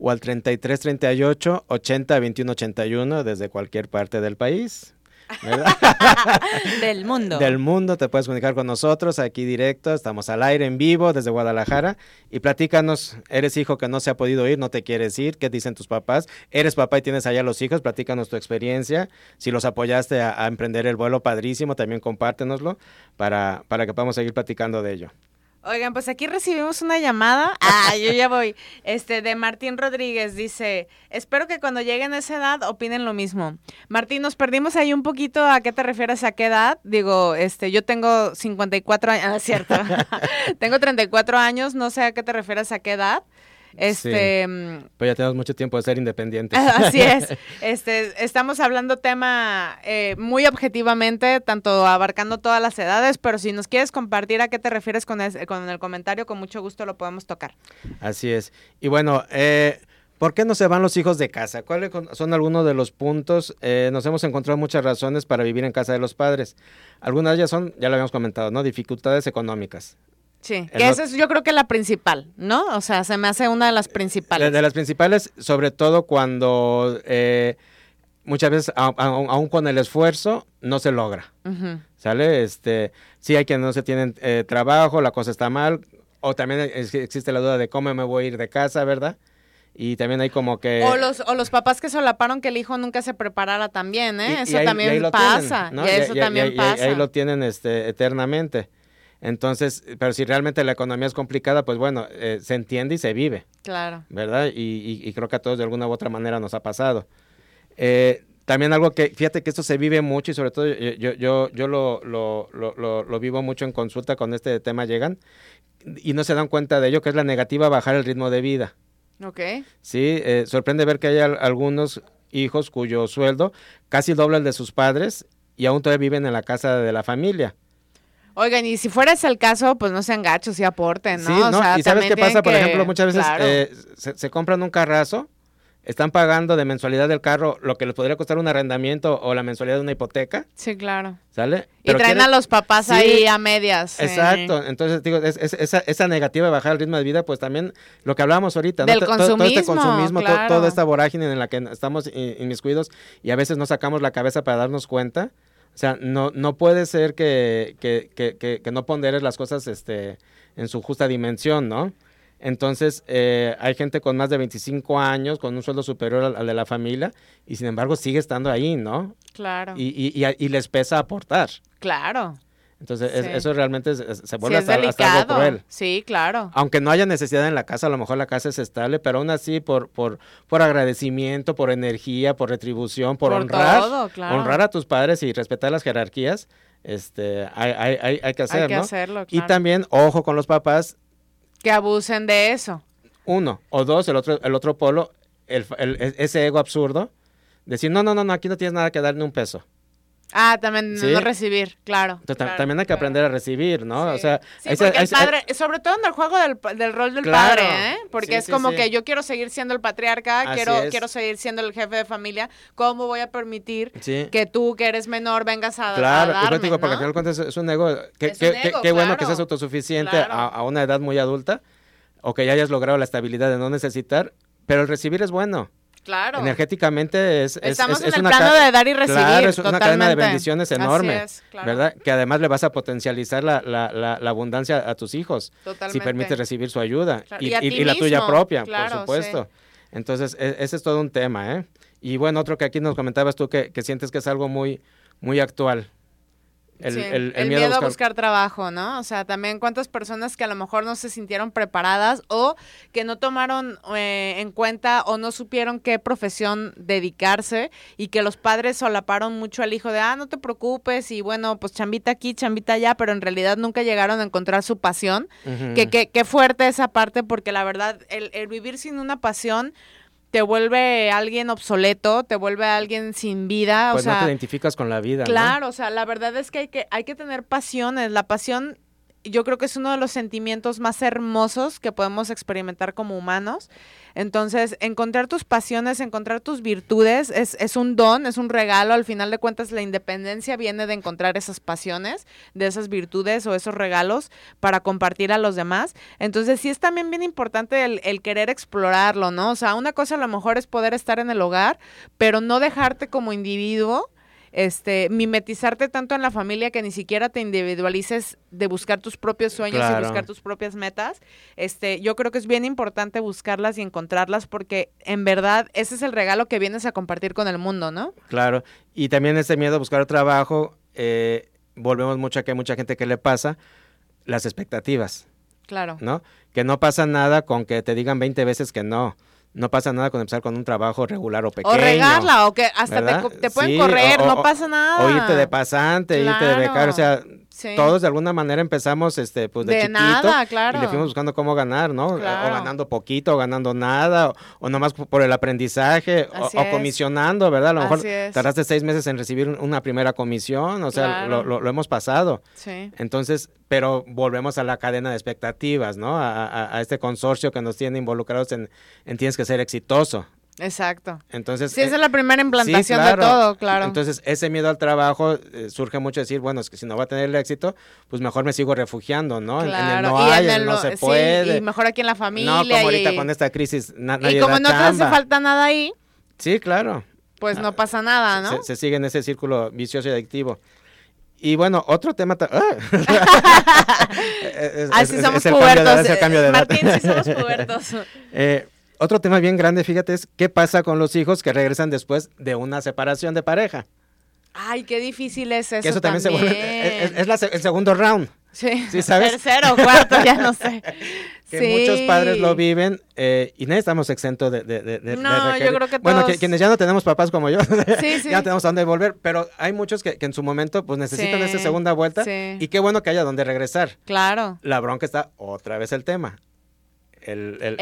S2: o al 33 38 80 21 81 desde cualquier parte del país.
S3: del mundo.
S2: Del mundo, te puedes comunicar con nosotros aquí directo, estamos al aire en vivo desde Guadalajara y platícanos, eres hijo que no se ha podido ir, no te quieres ir, ¿qué dicen tus papás? Eres papá y tienes allá los hijos, platícanos tu experiencia, si los apoyaste a, a emprender el vuelo padrísimo, también compártenoslo para, para que podamos seguir platicando de ello.
S3: Oigan, pues aquí recibimos una llamada. Ah, yo ya voy. Este, de Martín Rodríguez. Dice, espero que cuando lleguen a esa edad opinen lo mismo. Martín, nos perdimos ahí un poquito. ¿A qué te refieres? ¿A qué edad? Digo, este, yo tengo 54 años. Ah, cierto. tengo 34 años. No sé a qué te refieres a qué edad. Este,
S2: mm, Pues ya tenemos mucho tiempo de ser independientes.
S3: Así es. Este, estamos hablando tema eh, muy objetivamente, tanto abarcando todas las edades, pero si nos quieres compartir a qué te refieres con, con el comentario, con mucho gusto lo podemos tocar.
S2: Así es. Y bueno, eh, ¿Por qué no se van los hijos de casa? ¿Cuáles son algunos de los puntos? Eh, nos hemos encontrado muchas razones para vivir en casa de los padres. Algunas de ellas son, ya lo habíamos comentado, ¿no? Dificultades económicas.
S3: Sí, que esa es yo creo que la principal, ¿no? O sea, se me hace una de las principales.
S2: De, las principales, sobre todo cuando eh, muchas veces, aún con el esfuerzo, no se logra. ¿Sale? Este, sí hay que no se tienen eh, trabajo, la cosa está mal, o también existe la duda de cómo me voy a ir de casa, ¿verdad? Y también hay como que...
S3: O los, o los papás que solaparon que el hijo nunca se preparara también, ¿eh? eso también pasa. y eso también pasa.
S2: ahí lo tienen este, eternamente. Entonces, pero si realmente la economía es complicada, pues bueno, eh, se entiende y se vive.
S3: Claro.
S2: ¿Verdad? Y, y, creo que a todos de alguna u otra manera nos ha pasado. Eh, también algo que, fíjate que esto se vive mucho y sobre todo yo, yo, yo lo, lo, lo, lo, vivo mucho en consulta con este tema llegan y no se dan cuenta de ello, que es la negativa a bajar el ritmo de vida.
S3: Ok.
S2: Sí, eh, sorprende ver que hay algunos hijos cuyo sueldo casi dobla el de sus padres y aún todavía viven en la casa de la familia.
S3: Oigan, y si fuera ese el caso, pues no sean gachos y aporten, ¿no?
S2: Sí, ¿no? y ¿sabes qué pasa? Por ejemplo, muchas veces eh, se, compran un carrazo, están pagando de mensualidad del carro lo que les podría costar un arrendamiento o la mensualidad de una hipoteca.
S3: Sí, claro.
S2: ¿Sale?
S3: y traen a los papás ahí a medias.
S2: Exacto. Entonces, digo, esa, esa, negativa de bajar el ritmo de vida, pues también lo que hablábamos ahorita,
S3: Del consumismo, todo, este consumismo,
S2: toda esta vorágine en la que estamos inmiscuidos y a veces no sacamos la cabeza para darnos cuenta o sea, no, no puede ser que, que, que, que, no ponderes las cosas este, en su justa dimensión, ¿no? Entonces, eh, hay gente con más de 25 años, con un sueldo superior al, de la familia, y sin embargo sigue estando ahí, ¿no?
S3: Claro.
S2: Y, y, y, y les pesa aportar.
S3: Claro.
S2: Entonces, eso realmente se vuelve hasta, algo cruel.
S3: Sí, claro.
S2: Aunque no haya necesidad en la casa, a lo mejor la casa es estable, pero aún así, por, por, por agradecimiento, por energía, por retribución, por, honrar, honrar a tus padres y respetar las jerarquías, este, hay, hay, hay, que hacerlo.
S3: Hay que hacerlo,
S2: Y también, ojo con los papás.
S3: Que abusen de eso.
S2: Uno. O dos, el otro, el otro polo, el, ese ego absurdo. Decir, no, no, no, no, aquí no tienes nada que darle un peso.
S3: Ah, también no recibir, claro,
S2: También hay que aprender a recibir, ¿no? O sea,
S3: sí, porque el padre, sobre todo en el juego del, rol del padre, ¿eh? Porque es como que yo quiero seguir siendo el patriarca, quiero quiero seguir siendo el jefe de familia, ¿cómo voy a permitir que tú, que eres menor, vengas a
S2: Claro,
S3: a
S2: digo, porque al final cuentas es un ego, qué bueno que seas autosuficiente a, una edad muy adulta, o que ya hayas logrado la estabilidad de no necesitar, pero el recibir es bueno.
S3: Claro.
S2: Energéticamente es,
S3: Estamos en el plano de dar y recibir. Claro,
S2: es una cadena de bendiciones enorme. ¿Verdad? Que además le vas a potencializar la, la, la, abundancia a tus hijos. Totalmente. Si permites recibir su ayuda. Y, y, la tuya propia, por supuesto. Entonces, e, ese es todo un tema, ¿eh? Y bueno, otro que aquí nos comentabas tú que, que sientes que es algo muy, muy actual.
S3: El, miedo, a, buscar... trabajo, ¿no? O sea, también cuántas personas que a lo mejor no se sintieron preparadas o que no tomaron eh, en cuenta o no supieron qué profesión dedicarse y que los padres solaparon mucho al hijo de, ah, no te preocupes y bueno, pues chambita aquí, chambita allá, pero en realidad nunca llegaron a encontrar su pasión. que, que, que, fuerte esa parte porque la verdad, el, el vivir sin una pasión te vuelve alguien obsoleto, te vuelve alguien sin vida.
S2: Pues
S3: o sea,
S2: no te identificas con la vida.
S3: Claro, o sea, la verdad es que hay, que hay que tener pasiones. La pasión yo creo que es uno de los sentimientos más hermosos que podemos experimentar como humanos. Entonces, encontrar tus pasiones, encontrar tus virtudes es, es, un don, es un regalo. Al final de cuentas, la independencia viene de encontrar esas pasiones, de esas virtudes o esos regalos para compartir a los demás. Entonces, sí es también bien importante el, el querer explorarlo, ¿no? O sea, una cosa a lo mejor es poder estar en el hogar, pero no dejarte como individuo este, mimetizarte tanto en la familia que ni siquiera te individualices de buscar tus propios sueños y buscar tus propias metas. Este, yo creo que es bien importante buscarlas y encontrarlas porque en verdad ese es el regalo que vienes a compartir con el mundo, ¿no?
S2: Claro, y también ese miedo a buscar trabajo, eh, volvemos mucho a que hay mucha gente que le pasa las expectativas.
S3: Claro.
S2: ¿No? Que no pasa nada con que te digan 20 veces que no no pasa nada con empezar con un trabajo regular o pequeño.
S3: O regarla, o que hasta te, pueden correr, no pasa nada.
S2: O irte de pasante, irte de becario, o sea, todos de alguna manera empezamos este pues de, chiquito
S3: claro.
S2: y le fuimos buscando cómo ganar, ¿no? O ganando poquito, o ganando nada, o, nomás por el aprendizaje, o, comisionando, ¿verdad? A lo mejor tardaste seis meses en recibir una primera comisión, o sea, lo, lo, hemos pasado.
S3: Sí.
S2: Entonces, pero volvemos a la cadena de expectativas, ¿no? A, a, este consorcio que nos tiene involucrados en, en tienes que ser exitoso.
S3: Exacto.
S2: Entonces,
S3: sí, esa es eh, la primera implantación de todo, claro.
S2: Entonces, ese miedo al trabajo eh, surge mucho decir, bueno, es que si no va a tener el éxito, pues mejor me sigo refugiando, ¿no?
S3: Claro.
S2: En, el no hay, no se puede.
S3: y mejor aquí en la familia.
S2: No, como ahorita con esta crisis, nadie
S3: Y como no te hace falta nada ahí.
S2: Sí, claro.
S3: Pues no pasa nada, ¿no?
S2: Se, sigue en ese círculo vicioso y adictivo. Y bueno, otro tema.
S3: Así somos pubertos. Martín, sí somos pubertos.
S2: eh, otro tema bien grande, fíjate, es qué pasa con los hijos que regresan después de una separación de pareja.
S3: Ay, qué difícil es eso. Que eso también, se
S2: vuelve. Es, el segundo round.
S3: Sí.
S2: ¿Sí sabes?
S3: Tercero, cuarto, ya no sé.
S2: que muchos padres lo viven eh, y nadie estamos exentos de, de, de,
S3: No, yo creo que todos...
S2: Bueno, quienes ya no tenemos papás como yo, ya no tenemos a dónde volver, pero hay muchos que, en su momento pues necesitan esa segunda vuelta y qué bueno que haya dónde regresar.
S3: Claro.
S2: La bronca está otra vez el tema el,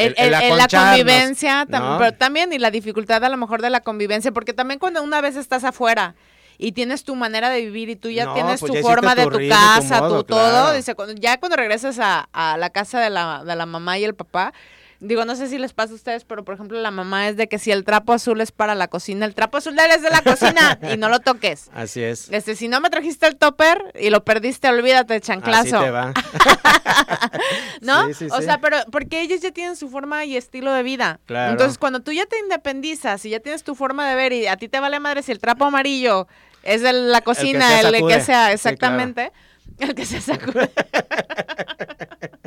S3: la convivencia, pero también y la dificultad a lo mejor de la convivencia, porque también cuando una vez estás afuera y tienes tu manera de vivir y tú ya tienes pues tu forma de tu casa, tu, todo, dice, ya cuando regresas a, a la casa de la, de la mamá y el papá, Digo, no sé si les pasa a ustedes, pero por ejemplo, la mamá es de que si el trapo azul es para la cocina, el trapo azul es de la cocina y no lo toques.
S2: Así es.
S3: Este, si no me trajiste el topper y lo perdiste, olvídate, chanclazo.
S2: Así te va.
S3: ¿No? o sea, pero porque ellos ya tienen su forma y estilo de vida. Claro. Entonces, cuando tú ya te independizas y ya tienes tu forma de ver y a ti te vale madre si el trapo amarillo es de la cocina, el que, sea, exactamente. El que se sacude.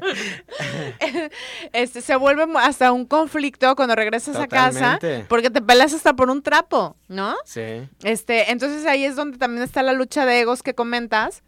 S3: este, se vuelve hasta un conflicto cuando regresas a casa porque te peleas hasta por un trapo, ¿no?
S2: Sí.
S3: Este, entonces ahí es donde también está la lucha de egos que comentas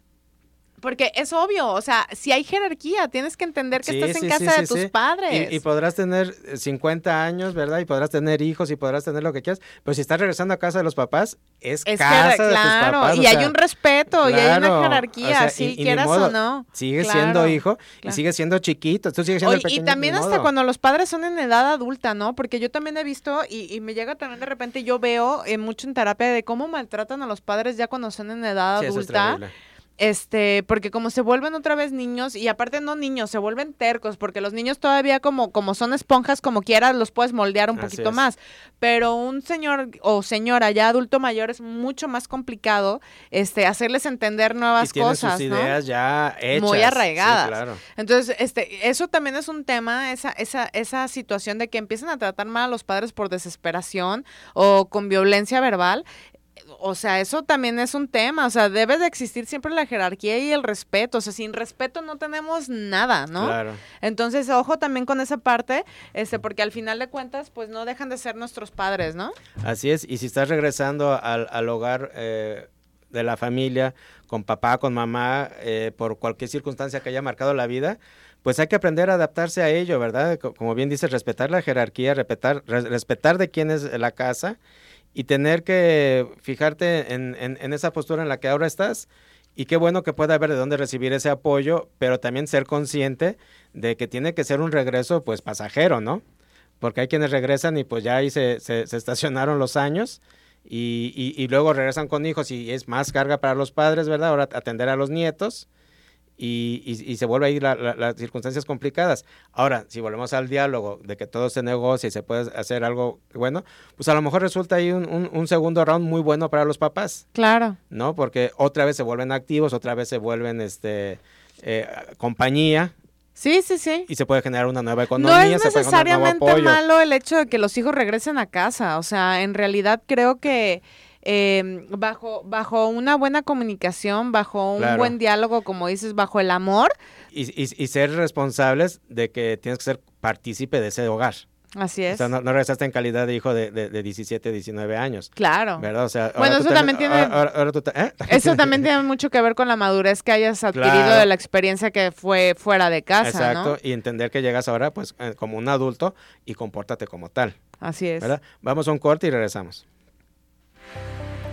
S3: Porque es obvio, o sea, si hay jerarquía, tienes que entender que estás en casa de tus padres.
S2: Y, podrás tener 50 años, ¿verdad? Y podrás tener hijos y podrás tener lo que quieras, pero si estás regresando a casa de los papás, es, casa de tus papás.
S3: Y hay un respeto y hay una jerarquía, si quieras o no.
S2: Sigue siendo hijo y sigue siendo chiquito, tú sigues siendo
S3: Y también hasta cuando los padres son en edad adulta, ¿no? Porque yo también he visto y, me llega también de repente, yo veo eh, mucho en terapia de cómo maltratan a los padres ya cuando son en edad adulta este, porque como se vuelven otra vez niños, y aparte no niños, se vuelven tercos, porque los niños todavía como, como son esponjas, como quieras, los puedes moldear un poquito más. Pero un señor o señora ya adulto mayor es mucho más complicado este, hacerles entender nuevas y cosas. Sus
S2: ideas ya hechas.
S3: Muy arraigadas. Entonces, este, eso también es un tema, esa, esa, esa situación de que empiezan a tratar mal a los padres por desesperación o con violencia verbal o sea, eso también es un tema, o sea, debe de existir siempre la jerarquía y el respeto, o sea, sin respeto no tenemos nada, ¿no? Claro. Entonces, ojo también con esa parte, este, porque al final de cuentas, pues no dejan de ser nuestros padres, ¿no?
S2: Así es, y si estás regresando al, hogar eh, de la familia, con papá, con mamá, eh, por cualquier circunstancia que haya marcado la vida, pues hay que aprender a adaptarse a ello, ¿verdad? Como bien dices, respetar la jerarquía, respetar, respetar de quién es la casa y tener que fijarte en, en, esa postura en la que ahora estás. Y qué bueno que pueda haber de dónde recibir ese apoyo, pero también ser consciente de que tiene que ser un regreso pues pasajero, ¿no? Porque hay quienes regresan y pues ya ahí se, se, estacionaron los años y, y, y, luego regresan con hijos y es más carga para los padres, ¿verdad? Ahora atender a los nietos y, y, se vuelve ahí las circunstancias complicadas. Ahora, si volvemos al diálogo de que todo se negocia y se puede hacer algo bueno, pues a lo mejor resulta ahí un, un, segundo round muy bueno para los papás.
S3: Claro.
S2: ¿No? Porque otra vez se vuelven activos, otra vez se vuelven este eh, compañía,
S3: Sí, sí, sí.
S2: Y se puede generar una nueva economía.
S3: No es necesariamente malo el hecho de que los hijos regresen a casa. O sea, en realidad creo que eh, bajo, bajo una buena comunicación, bajo un buen diálogo, como dices, bajo el amor.
S2: Y, y, ser responsables de que tienes que ser partícipe de ese hogar.
S3: Así es.
S2: O sea, no, regresaste en calidad de hijo de, de, 17, 19 años.
S3: Claro.
S2: ¿Verdad? O sea,
S3: bueno, eso también tiene. ¿eh? Eso también tiene mucho que ver con la madurez que hayas adquirido de la experiencia que fue fuera de casa. Exacto.
S2: Y entender que llegas ahora, pues, eh, como un adulto y compórtate como tal.
S3: Así es.
S2: ¿Verdad? Vamos a un corte y regresamos.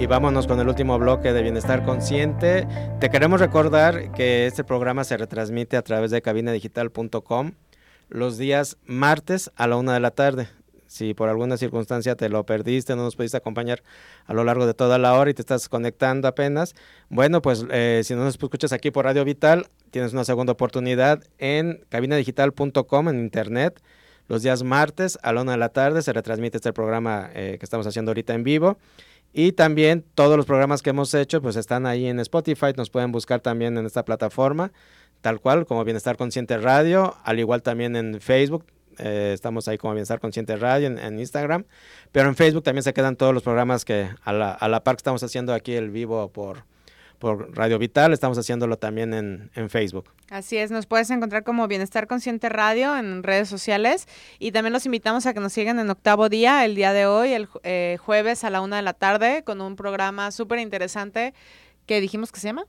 S2: Y vámonos con el último bloque de Bienestar Consciente. Te queremos recordar que este programa se retransmite a través de cabinadigital.com los días martes a la una de la tarde. Si por alguna circunstancia te lo perdiste, no nos pudiste acompañar a lo largo de toda la hora y te estás conectando apenas, bueno, pues eh, si no nos escuchas aquí por Radio Vital, tienes una segunda oportunidad en cabinadigital.com en internet. Los días martes a la una de la tarde se retransmite este programa eh, que estamos haciendo ahorita en vivo. Y también todos los programas que hemos hecho pues están ahí en Spotify, nos pueden buscar también en esta plataforma, tal cual como Bienestar Consciente Radio, al igual también en Facebook, eh, estamos ahí como Bienestar Consciente Radio en, Instagram, pero en Facebook también se quedan todos los programas que a la, a la par que estamos haciendo aquí el vivo por, por Radio Vital, estamos haciéndolo también en, en, Facebook.
S3: Así es, nos puedes encontrar como Bienestar Consciente Radio en redes sociales y también los invitamos a que nos sigan en octavo día, el día de hoy, el eh, jueves a la una de la tarde, con un programa súper interesante que dijimos que se llama.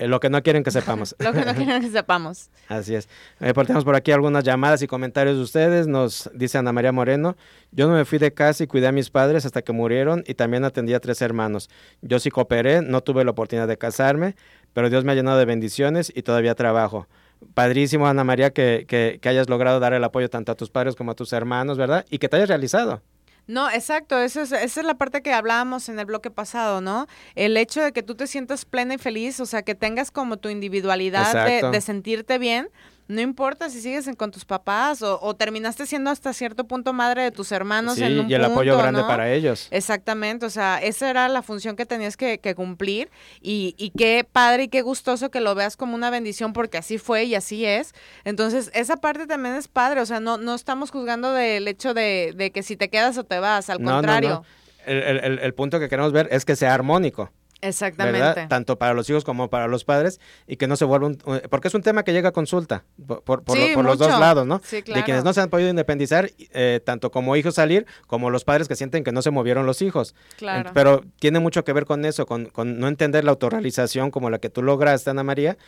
S2: Eh, lo que no quieren que sepamos.
S3: lo que no quieren que sepamos.
S2: Así es. Eh, tenemos por aquí algunas llamadas y comentarios de ustedes. Nos dice Ana María Moreno, yo no me fui de casa y cuidé a mis padres hasta que murieron y también atendí a tres hermanos. Yo sí cooperé, no tuve la oportunidad de casarme, pero Dios me ha llenado de bendiciones y todavía trabajo. Padrísimo, Ana María, que, que, que hayas logrado dar el apoyo tanto a tus padres como a tus hermanos, ¿verdad? Y que te hayas realizado.
S3: No, exacto, eso es, esa es la parte que hablábamos en el bloque pasado, ¿no? El hecho de que tú te sientas plena y feliz, o sea, que tengas como tu individualidad de, de, sentirte bien, no importa si sigues con tus papás o, terminaste siendo hasta cierto punto madre de tus hermanos.
S2: Sí,
S3: en un
S2: y el apoyo grande para ellos.
S3: Exactamente, o sea, esa era la función que tenías que, cumplir y, y qué padre y qué gustoso que lo veas como una bendición porque así fue y así es. Entonces, esa parte también es padre, o sea, no, no estamos juzgando del hecho de, que si te quedas o te vas, al contrario.
S2: el punto que queremos ver es que sea armónico.
S3: Exactamente.
S2: Tanto para los hijos como para los padres y que no se vuelva un... Eh, porque es un tema que llega a consulta por, los dos lados, ¿no?
S3: Sí,
S2: De quienes no se han podido independizar, eh, tanto como hijos salir, como los padres que sienten que no se movieron los hijos.
S3: Claro.
S2: Pero tiene mucho que ver con eso, con, con no entender la autorrealización como la que tú lograste, Ana María,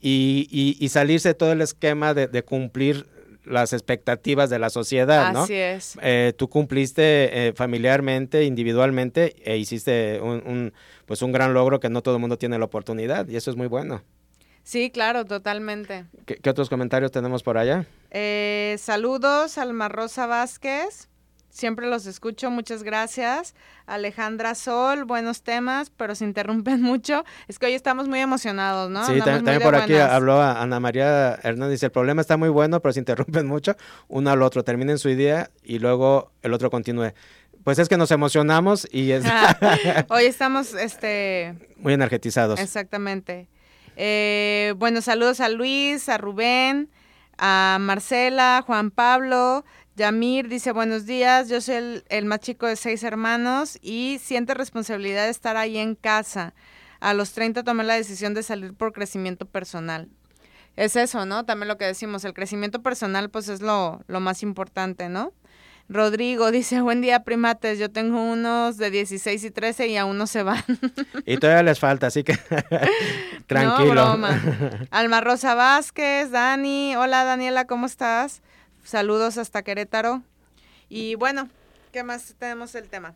S2: y, y, salirse de todo el esquema de, de cumplir las expectativas de la sociedad, ¿no?
S3: Así es.
S2: Eh, tú cumpliste eh, familiarmente, individualmente, e hiciste un, pues un gran logro que no todo el mundo tiene la oportunidad, y eso es muy bueno.
S3: Sí, claro, totalmente.
S2: ¿Qué, otros comentarios tenemos por allá?
S3: Eh, saludos, Alma Rosa Vázquez. Siempre los escucho, muchas gracias. Alejandra Sol, buenos temas, pero se interrumpen mucho. Es que hoy estamos muy emocionados, ¿no?
S2: Sí, también, por aquí habló Ana María Hernández. El problema está muy bueno, pero se interrumpen mucho uno al otro. Terminen su idea y luego el otro continúe. Pues es que nos emocionamos y es...
S3: hoy estamos este...
S2: muy energetizados.
S3: Exactamente. Eh, bueno, saludos a Luis, a Rubén, a Marcela, Juan Pablo. Yamir dice, buenos días, yo soy el, más chico de seis hermanos y siente responsabilidad de estar ahí en casa. A los 30 tomé la decisión de salir por crecimiento personal. Es eso, ¿no? También lo que decimos, el crecimiento personal pues es lo, lo más importante, ¿no? Rodrigo dice, buen día primates, yo tengo unos de 16 y 13 y aún no se van.
S2: y todavía les falta, así que tranquilo.
S3: No, broma. Alma Rosa Vázquez, Dani, hola Daniela, ¿cómo estás? Saludos hasta Querétaro. Y bueno, ¿qué más tenemos el tema?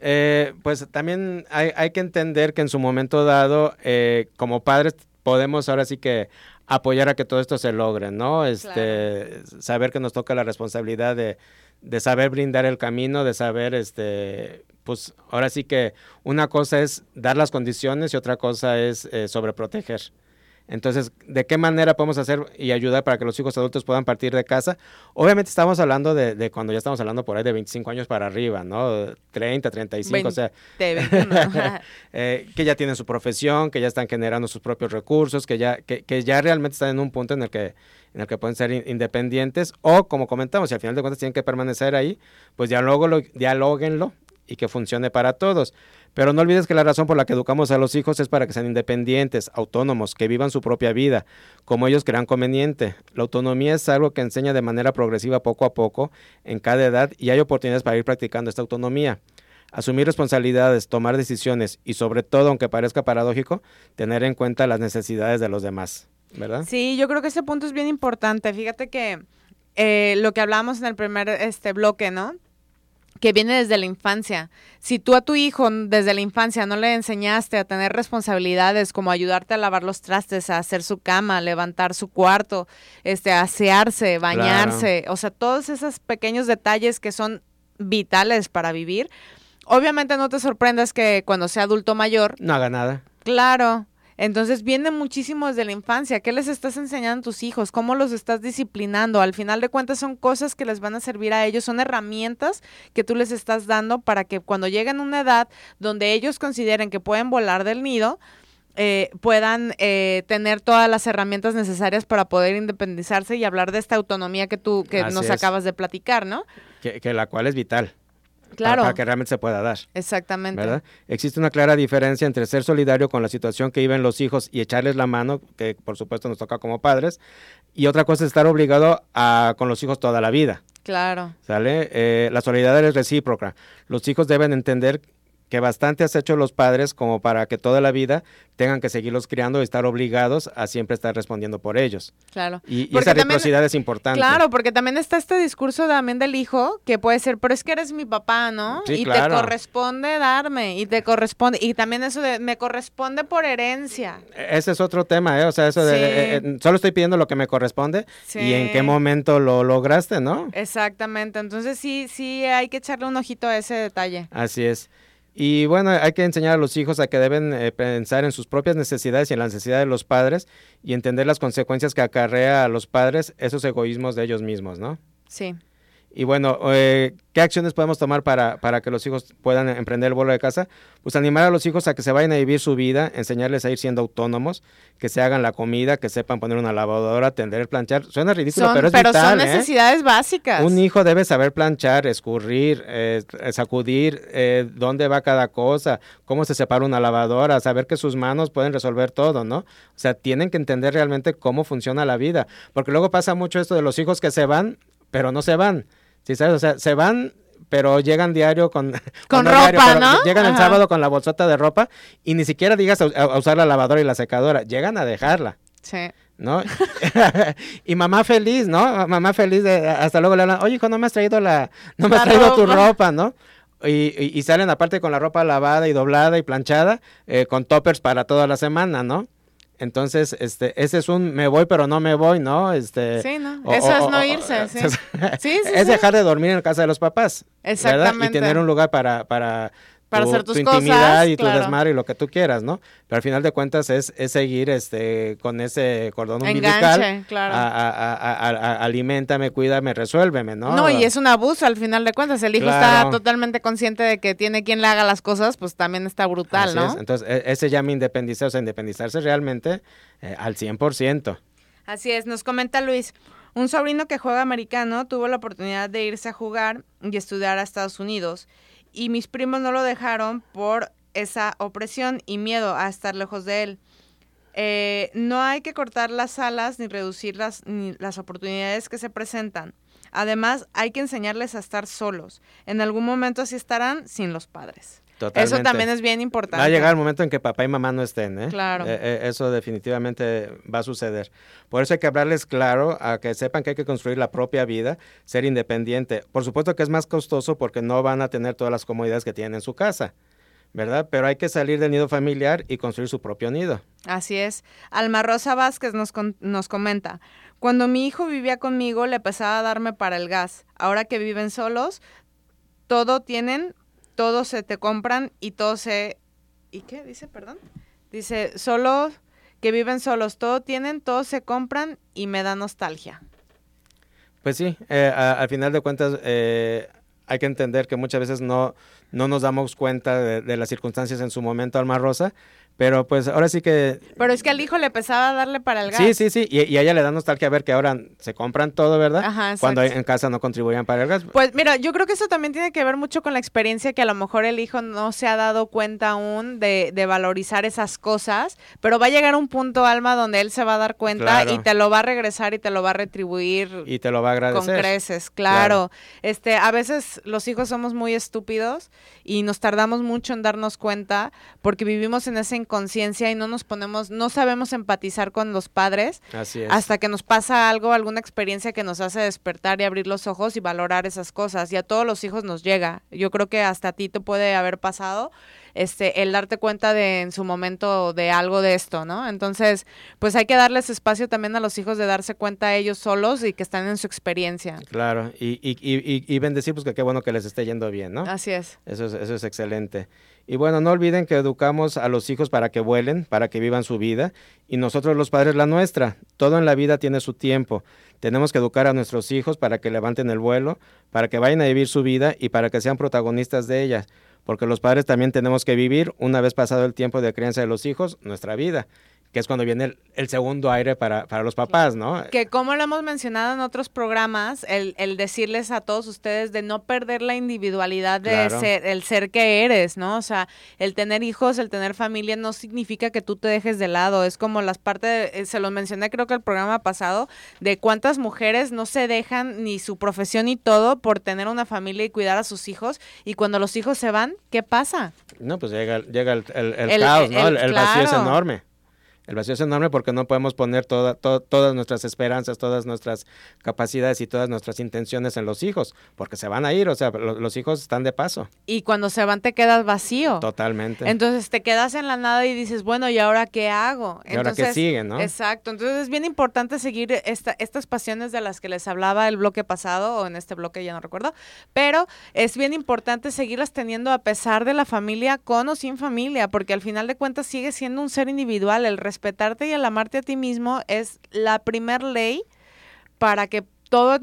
S2: Eh, pues también hay, hay, que entender que en su momento dado, eh, como padres, podemos ahora sí que apoyar a que todo esto se logre, ¿no? Este, saber que nos toca la responsabilidad de, de, saber brindar el camino, de saber, este, pues ahora sí que una cosa es dar las condiciones y otra cosa es eh, sobreproteger. Entonces, ¿de qué manera podemos hacer y ayudar para que los hijos adultos puedan partir de casa? Obviamente estamos hablando de, cuando ya estamos hablando por ahí de 25 años para arriba, ¿no? 30, 35, o sea, eh, que ya tienen su profesión, que ya están generando sus propios recursos, que ya, que, que ya realmente están en un punto en el que en el que pueden ser independientes o como comentamos, si al final de cuentas tienen que permanecer ahí, pues dialóguenlo y que funcione para todos. Pero no olvides que la razón por la que educamos a los hijos es para que sean independientes, autónomos, que vivan su propia vida, como ellos crean conveniente. La autonomía es algo que enseña de manera progresiva poco a poco, en cada edad, y hay oportunidades para ir practicando esta autonomía. Asumir responsabilidades, tomar decisiones y sobre todo, aunque parezca paradójico, tener en cuenta las necesidades de los demás, ¿verdad?
S3: Sí, yo creo que ese punto es bien importante. Fíjate que eh, lo que hablábamos en el primer este bloque, ¿no? Que viene desde la infancia. Si tú a tu hijo desde la infancia no le enseñaste a tener responsabilidades como ayudarte a lavar los trastes, a hacer su cama, levantar su cuarto, este, asearse, bañarse, o sea, todos esos pequeños detalles que son vitales para vivir, obviamente no te sorprendas que cuando sea adulto mayor
S2: no haga nada.
S3: Claro, entonces viene muchísimo desde la infancia. ¿Qué les estás enseñando a tus hijos? ¿Cómo los estás disciplinando? Al final de cuentas son cosas que les van a servir a ellos, son herramientas que tú les estás dando para que cuando lleguen a una edad donde ellos consideren que pueden volar del nido, eh, puedan eh, tener todas las herramientas necesarias para poder independizarse y hablar de esta autonomía que tú que nos acabas de platicar, ¿no?
S2: que la cual es vital.
S3: Claro.
S2: Para, que realmente se pueda dar.
S3: Exactamente.
S2: ¿verdad? Existe una clara diferencia entre ser solidario con la situación que viven los hijos y echarles la mano, que por supuesto nos toca como padres, y otra cosa es estar obligado a, con los hijos toda la vida.
S3: Claro.
S2: ¿Sale? Eh, la solidaridad es recíproca. Los hijos deben entender que bastante has hecho los padres como para que toda la vida tengan que seguirlos criando y estar obligados a siempre estar respondiendo por ellos.
S3: Claro.
S2: Y, esa reciprocidad es importante.
S3: Claro, porque también está este discurso también del hijo que puede ser, pero es que eres mi papá, ¿no? y te corresponde darme, y te corresponde, y también eso de, me corresponde por herencia.
S2: Ese es otro tema, ¿eh? O sea, eso de, eh, eh, solo estoy pidiendo lo que me corresponde y en qué momento lo lograste, ¿no?
S3: Exactamente, entonces sí, sí hay que echarle un ojito a ese detalle.
S2: Así es. Y bueno, hay que enseñar a los hijos a que deben eh, pensar en sus propias necesidades y en las necesidades de los padres y entender las consecuencias que acarrea a los padres esos egoísmos de ellos mismos, ¿no?
S3: Sí.
S2: Y bueno, eh, ¿qué acciones podemos tomar para, para, que los hijos puedan emprender el vuelo de casa? Pues animar a los hijos a que se vayan a vivir su vida, enseñarles a ir siendo autónomos, que se hagan la comida, que sepan poner una lavadora, tender, planchar. Suena ridículo, pero es pero son
S3: ¿eh? necesidades básicas.
S2: Un hijo debe saber planchar, escurrir, eh, sacudir, dónde va cada cosa, cómo se separa una lavadora, saber que sus manos pueden resolver todo, ¿no? O sea, tienen que entender realmente cómo funciona la vida, porque luego pasa mucho esto de los hijos que se van, pero no se van Sí, ¿sabes? O sea, se van, pero llegan diario con...
S3: Con, ropa, ¿no?
S2: Llegan el sábado con la bolsota de ropa y ni siquiera digas a, usar la lavadora y la secadora. Llegan a dejarla.
S3: Sí.
S2: ¿no? y mamá feliz, ¿no? Mamá feliz, de, hasta luego le hablan, oye, hijo, no me has traído la, no me has traído tu ropa, ¿no? Y, y, salen aparte con la ropa lavada y doblada y planchada, eh, con toppers para toda la semana, ¿no? Entonces, este, ese es un me voy pero no me voy, ¿no? Este,
S3: sí, no. Eso es no irse, sí. sí,
S2: es dejar de dormir en casa de los papás. Exactamente. Y tener un lugar para, para
S3: para hacer tus
S2: intimidad y tu desmadre y lo que tú quieras, ¿no? Pero al final de cuentas es, es seguir este con ese cordón umbilical.
S3: claro.
S2: A, alimentame, cuídame, resuélveme, ¿no?
S3: No, y es un abuso al final de cuentas. El hijo está totalmente consciente de que tiene quien le haga las cosas, pues también está brutal, ¿no?
S2: Entonces, e, ese llama independizarse, o sea, independizarse realmente eh, al 100%.
S3: Así es, nos comenta Luis. Un sobrino que juega americano tuvo la oportunidad de irse a jugar y estudiar a Estados Unidos y mis primos no lo dejaron por esa opresión y miedo a estar lejos de él. Eh, no hay que cortar las alas ni reducir las, ni las oportunidades que se presentan. Además, hay que enseñarles a estar solos. En algún momento así estarán sin los padres. Eso también es bien importante.
S2: Va a llegar el momento en que papá y mamá no estén, ¿eh?
S3: Claro.
S2: Eh, eh, eso definitivamente va a suceder. Por eso hay que hablarles claro, a que sepan que hay que construir la propia vida, ser independiente. Por supuesto que es más costoso porque no van a tener todas las comodidades que tienen en su casa. ¿verdad? Pero hay que salir del nido familiar y construir su propio nido.
S3: Así es. Alma Rosa Vázquez nos, nos comenta, cuando mi hijo vivía conmigo le pesaba darme para el gas. Ahora que viven solos, todo tienen todos se te compran y todos se... ¿Y qué dice, perdón? Dice, solo que viven solos, todo tienen, todos se compran y me da nostalgia.
S2: Pues sí, eh, al final de cuentas eh, hay que entender que muchas veces no, no nos damos cuenta de, de, las circunstancias en su momento, Alma Rosa, pero pues ahora sí que...
S3: Pero es que al hijo le pesaba darle para el gas.
S2: Sí, sí, sí. Y, a ella le da nostalgia ver que ahora se compran todo, ¿verdad? Ajá, Cuando en casa no contribuían para el gas.
S3: Pues mira, yo creo que eso también tiene que ver mucho con la experiencia que a lo mejor el hijo no se ha dado cuenta aún de, de valorizar esas cosas. Pero va a llegar un punto, Alma, donde él se va a dar cuenta y te lo va a regresar y te lo va a retribuir.
S2: Y te lo va a agradecer.
S3: Con creces, claro. Este, a veces los hijos somos muy estúpidos y nos tardamos mucho en darnos cuenta porque vivimos en ese conciencia y no nos ponemos, no sabemos empatizar con los padres hasta que nos pasa algo, alguna experiencia que nos hace despertar y abrir los ojos y valorar esas cosas. Y a todos los hijos nos llega. Yo creo que hasta a ti te puede haber pasado este, el darte cuenta de en su momento de algo de esto, ¿no? Entonces, pues hay que darles espacio también a los hijos de darse cuenta ellos solos y que están en su experiencia.
S2: Claro, y, y, y, y bendecir, pues que qué bueno que les esté yendo bien, ¿no?
S3: Así es.
S2: Eso es, eso es excelente. Y bueno, no olviden que educamos a los hijos para que vuelen, para que vivan su vida, y nosotros los padres la nuestra. Todo en la vida tiene su tiempo. Tenemos que educar a nuestros hijos para que levanten el vuelo, para que vayan a vivir su vida y para que sean protagonistas de ella porque los padres también tenemos que vivir, una vez pasado el tiempo de crianza de los hijos, nuestra vida que es cuando viene el, segundo aire para, para, los papás, ¿no?
S3: Que como lo hemos mencionado en otros programas, el, el decirles a todos ustedes de no perder la individualidad de ser, el ser que eres, ¿no? O sea, el tener hijos, el tener familia no significa que tú te dejes de lado, es como las partes, eh, se los mencioné creo que el programa pasado, de cuántas mujeres no se dejan ni su profesión y todo por tener una familia y cuidar a sus hijos, y cuando los hijos se van, ¿qué pasa?
S2: No, pues llega, llega el, el, caos, ¿no? El, vacío es enorme. El vacío es enorme porque no podemos poner toda, todas nuestras esperanzas, todas nuestras capacidades y todas nuestras intenciones en los hijos, porque se van a ir, o sea, los hijos están de paso.
S3: Y cuando se van te quedas vacío.
S2: Totalmente.
S3: Entonces te quedas en la nada y dices, bueno, ¿y ahora qué hago?
S2: ¿Y ahora qué sigue, no?
S3: Exacto. Entonces es bien importante seguir esta, estas pasiones de las que les hablaba el bloque pasado, o en este bloque ya no recuerdo, pero es bien importante seguirlas teniendo a pesar de la familia, con o sin familia, porque al final de cuentas sigue siendo un ser individual, el respetarte y el amarte a ti mismo es la primer ley para que todo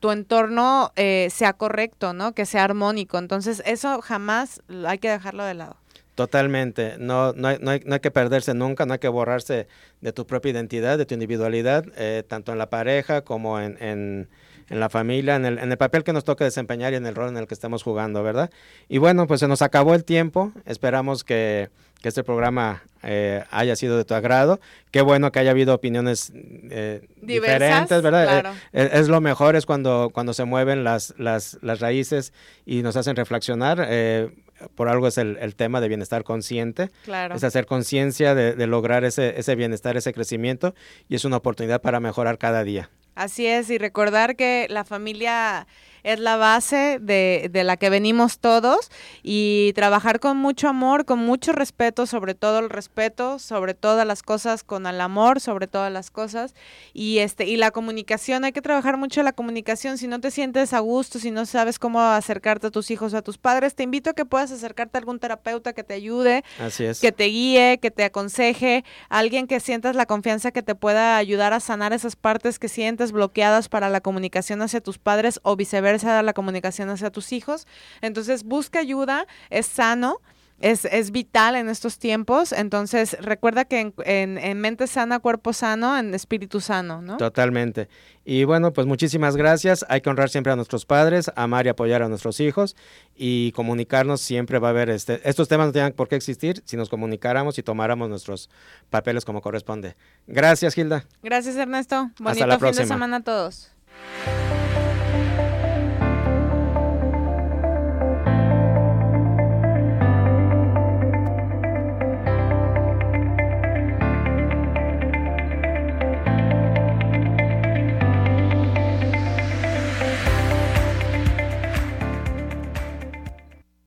S3: tu entorno eh, sea correcto, ¿no? Que sea armónico. Entonces, eso jamás hay que dejarlo de lado.
S2: Totalmente. No, no, hay, no, hay, que perderse nunca, no hay que borrarse de tu propia identidad, de tu individualidad, eh, tanto en la pareja como en, en la familia, en el, en el, papel que nos toca desempeñar y en el rol en el que estamos jugando, ¿verdad? Y bueno, pues se nos acabó el tiempo. Esperamos que que este programa eh, haya sido de tu agrado. Qué bueno que haya habido opiniones eh, diferentes, ¿verdad? Eh, es lo mejor, es cuando, cuando se mueven las, las, las raíces y nos hacen reflexionar. por algo es el, tema de bienestar consciente.
S3: Claro.
S2: Es hacer conciencia de, de, lograr ese, ese bienestar, ese crecimiento y es una oportunidad para mejorar cada día.
S3: Así es, y recordar que la familia es la base de, de, la que venimos todos y trabajar con mucho amor, con mucho respeto, sobre todo el respeto, sobre todas las cosas, con el amor, sobre todas las cosas. Y este y la comunicación, hay que trabajar mucho la comunicación, si no te sientes a gusto, si no sabes cómo acercarte a tus hijos o a tus padres, te invito a que puedas acercarte a algún terapeuta que te ayude,
S2: Así es.
S3: que te guíe, que te aconseje, alguien que sientas la confianza que te pueda ayudar a sanar esas partes que sientes bloqueadas para la comunicación hacia tus padres o viceversa a la comunicación hacia tus hijos. Entonces, busca ayuda, es sano. Es, es, vital en estos tiempos. Entonces, recuerda que en, en, mente sana, cuerpo sano, en espíritu sano, ¿no?
S2: Totalmente. Y bueno, pues muchísimas gracias. Hay que honrar siempre a nuestros padres, amar y apoyar a nuestros hijos y comunicarnos. Siempre va a haber este, estos temas no tienen por qué existir si nos comunicáramos y tomáramos nuestros papeles como corresponde. Gracias, Gilda.
S3: Gracias, Ernesto. Bonito Hasta la fin de semana a todos.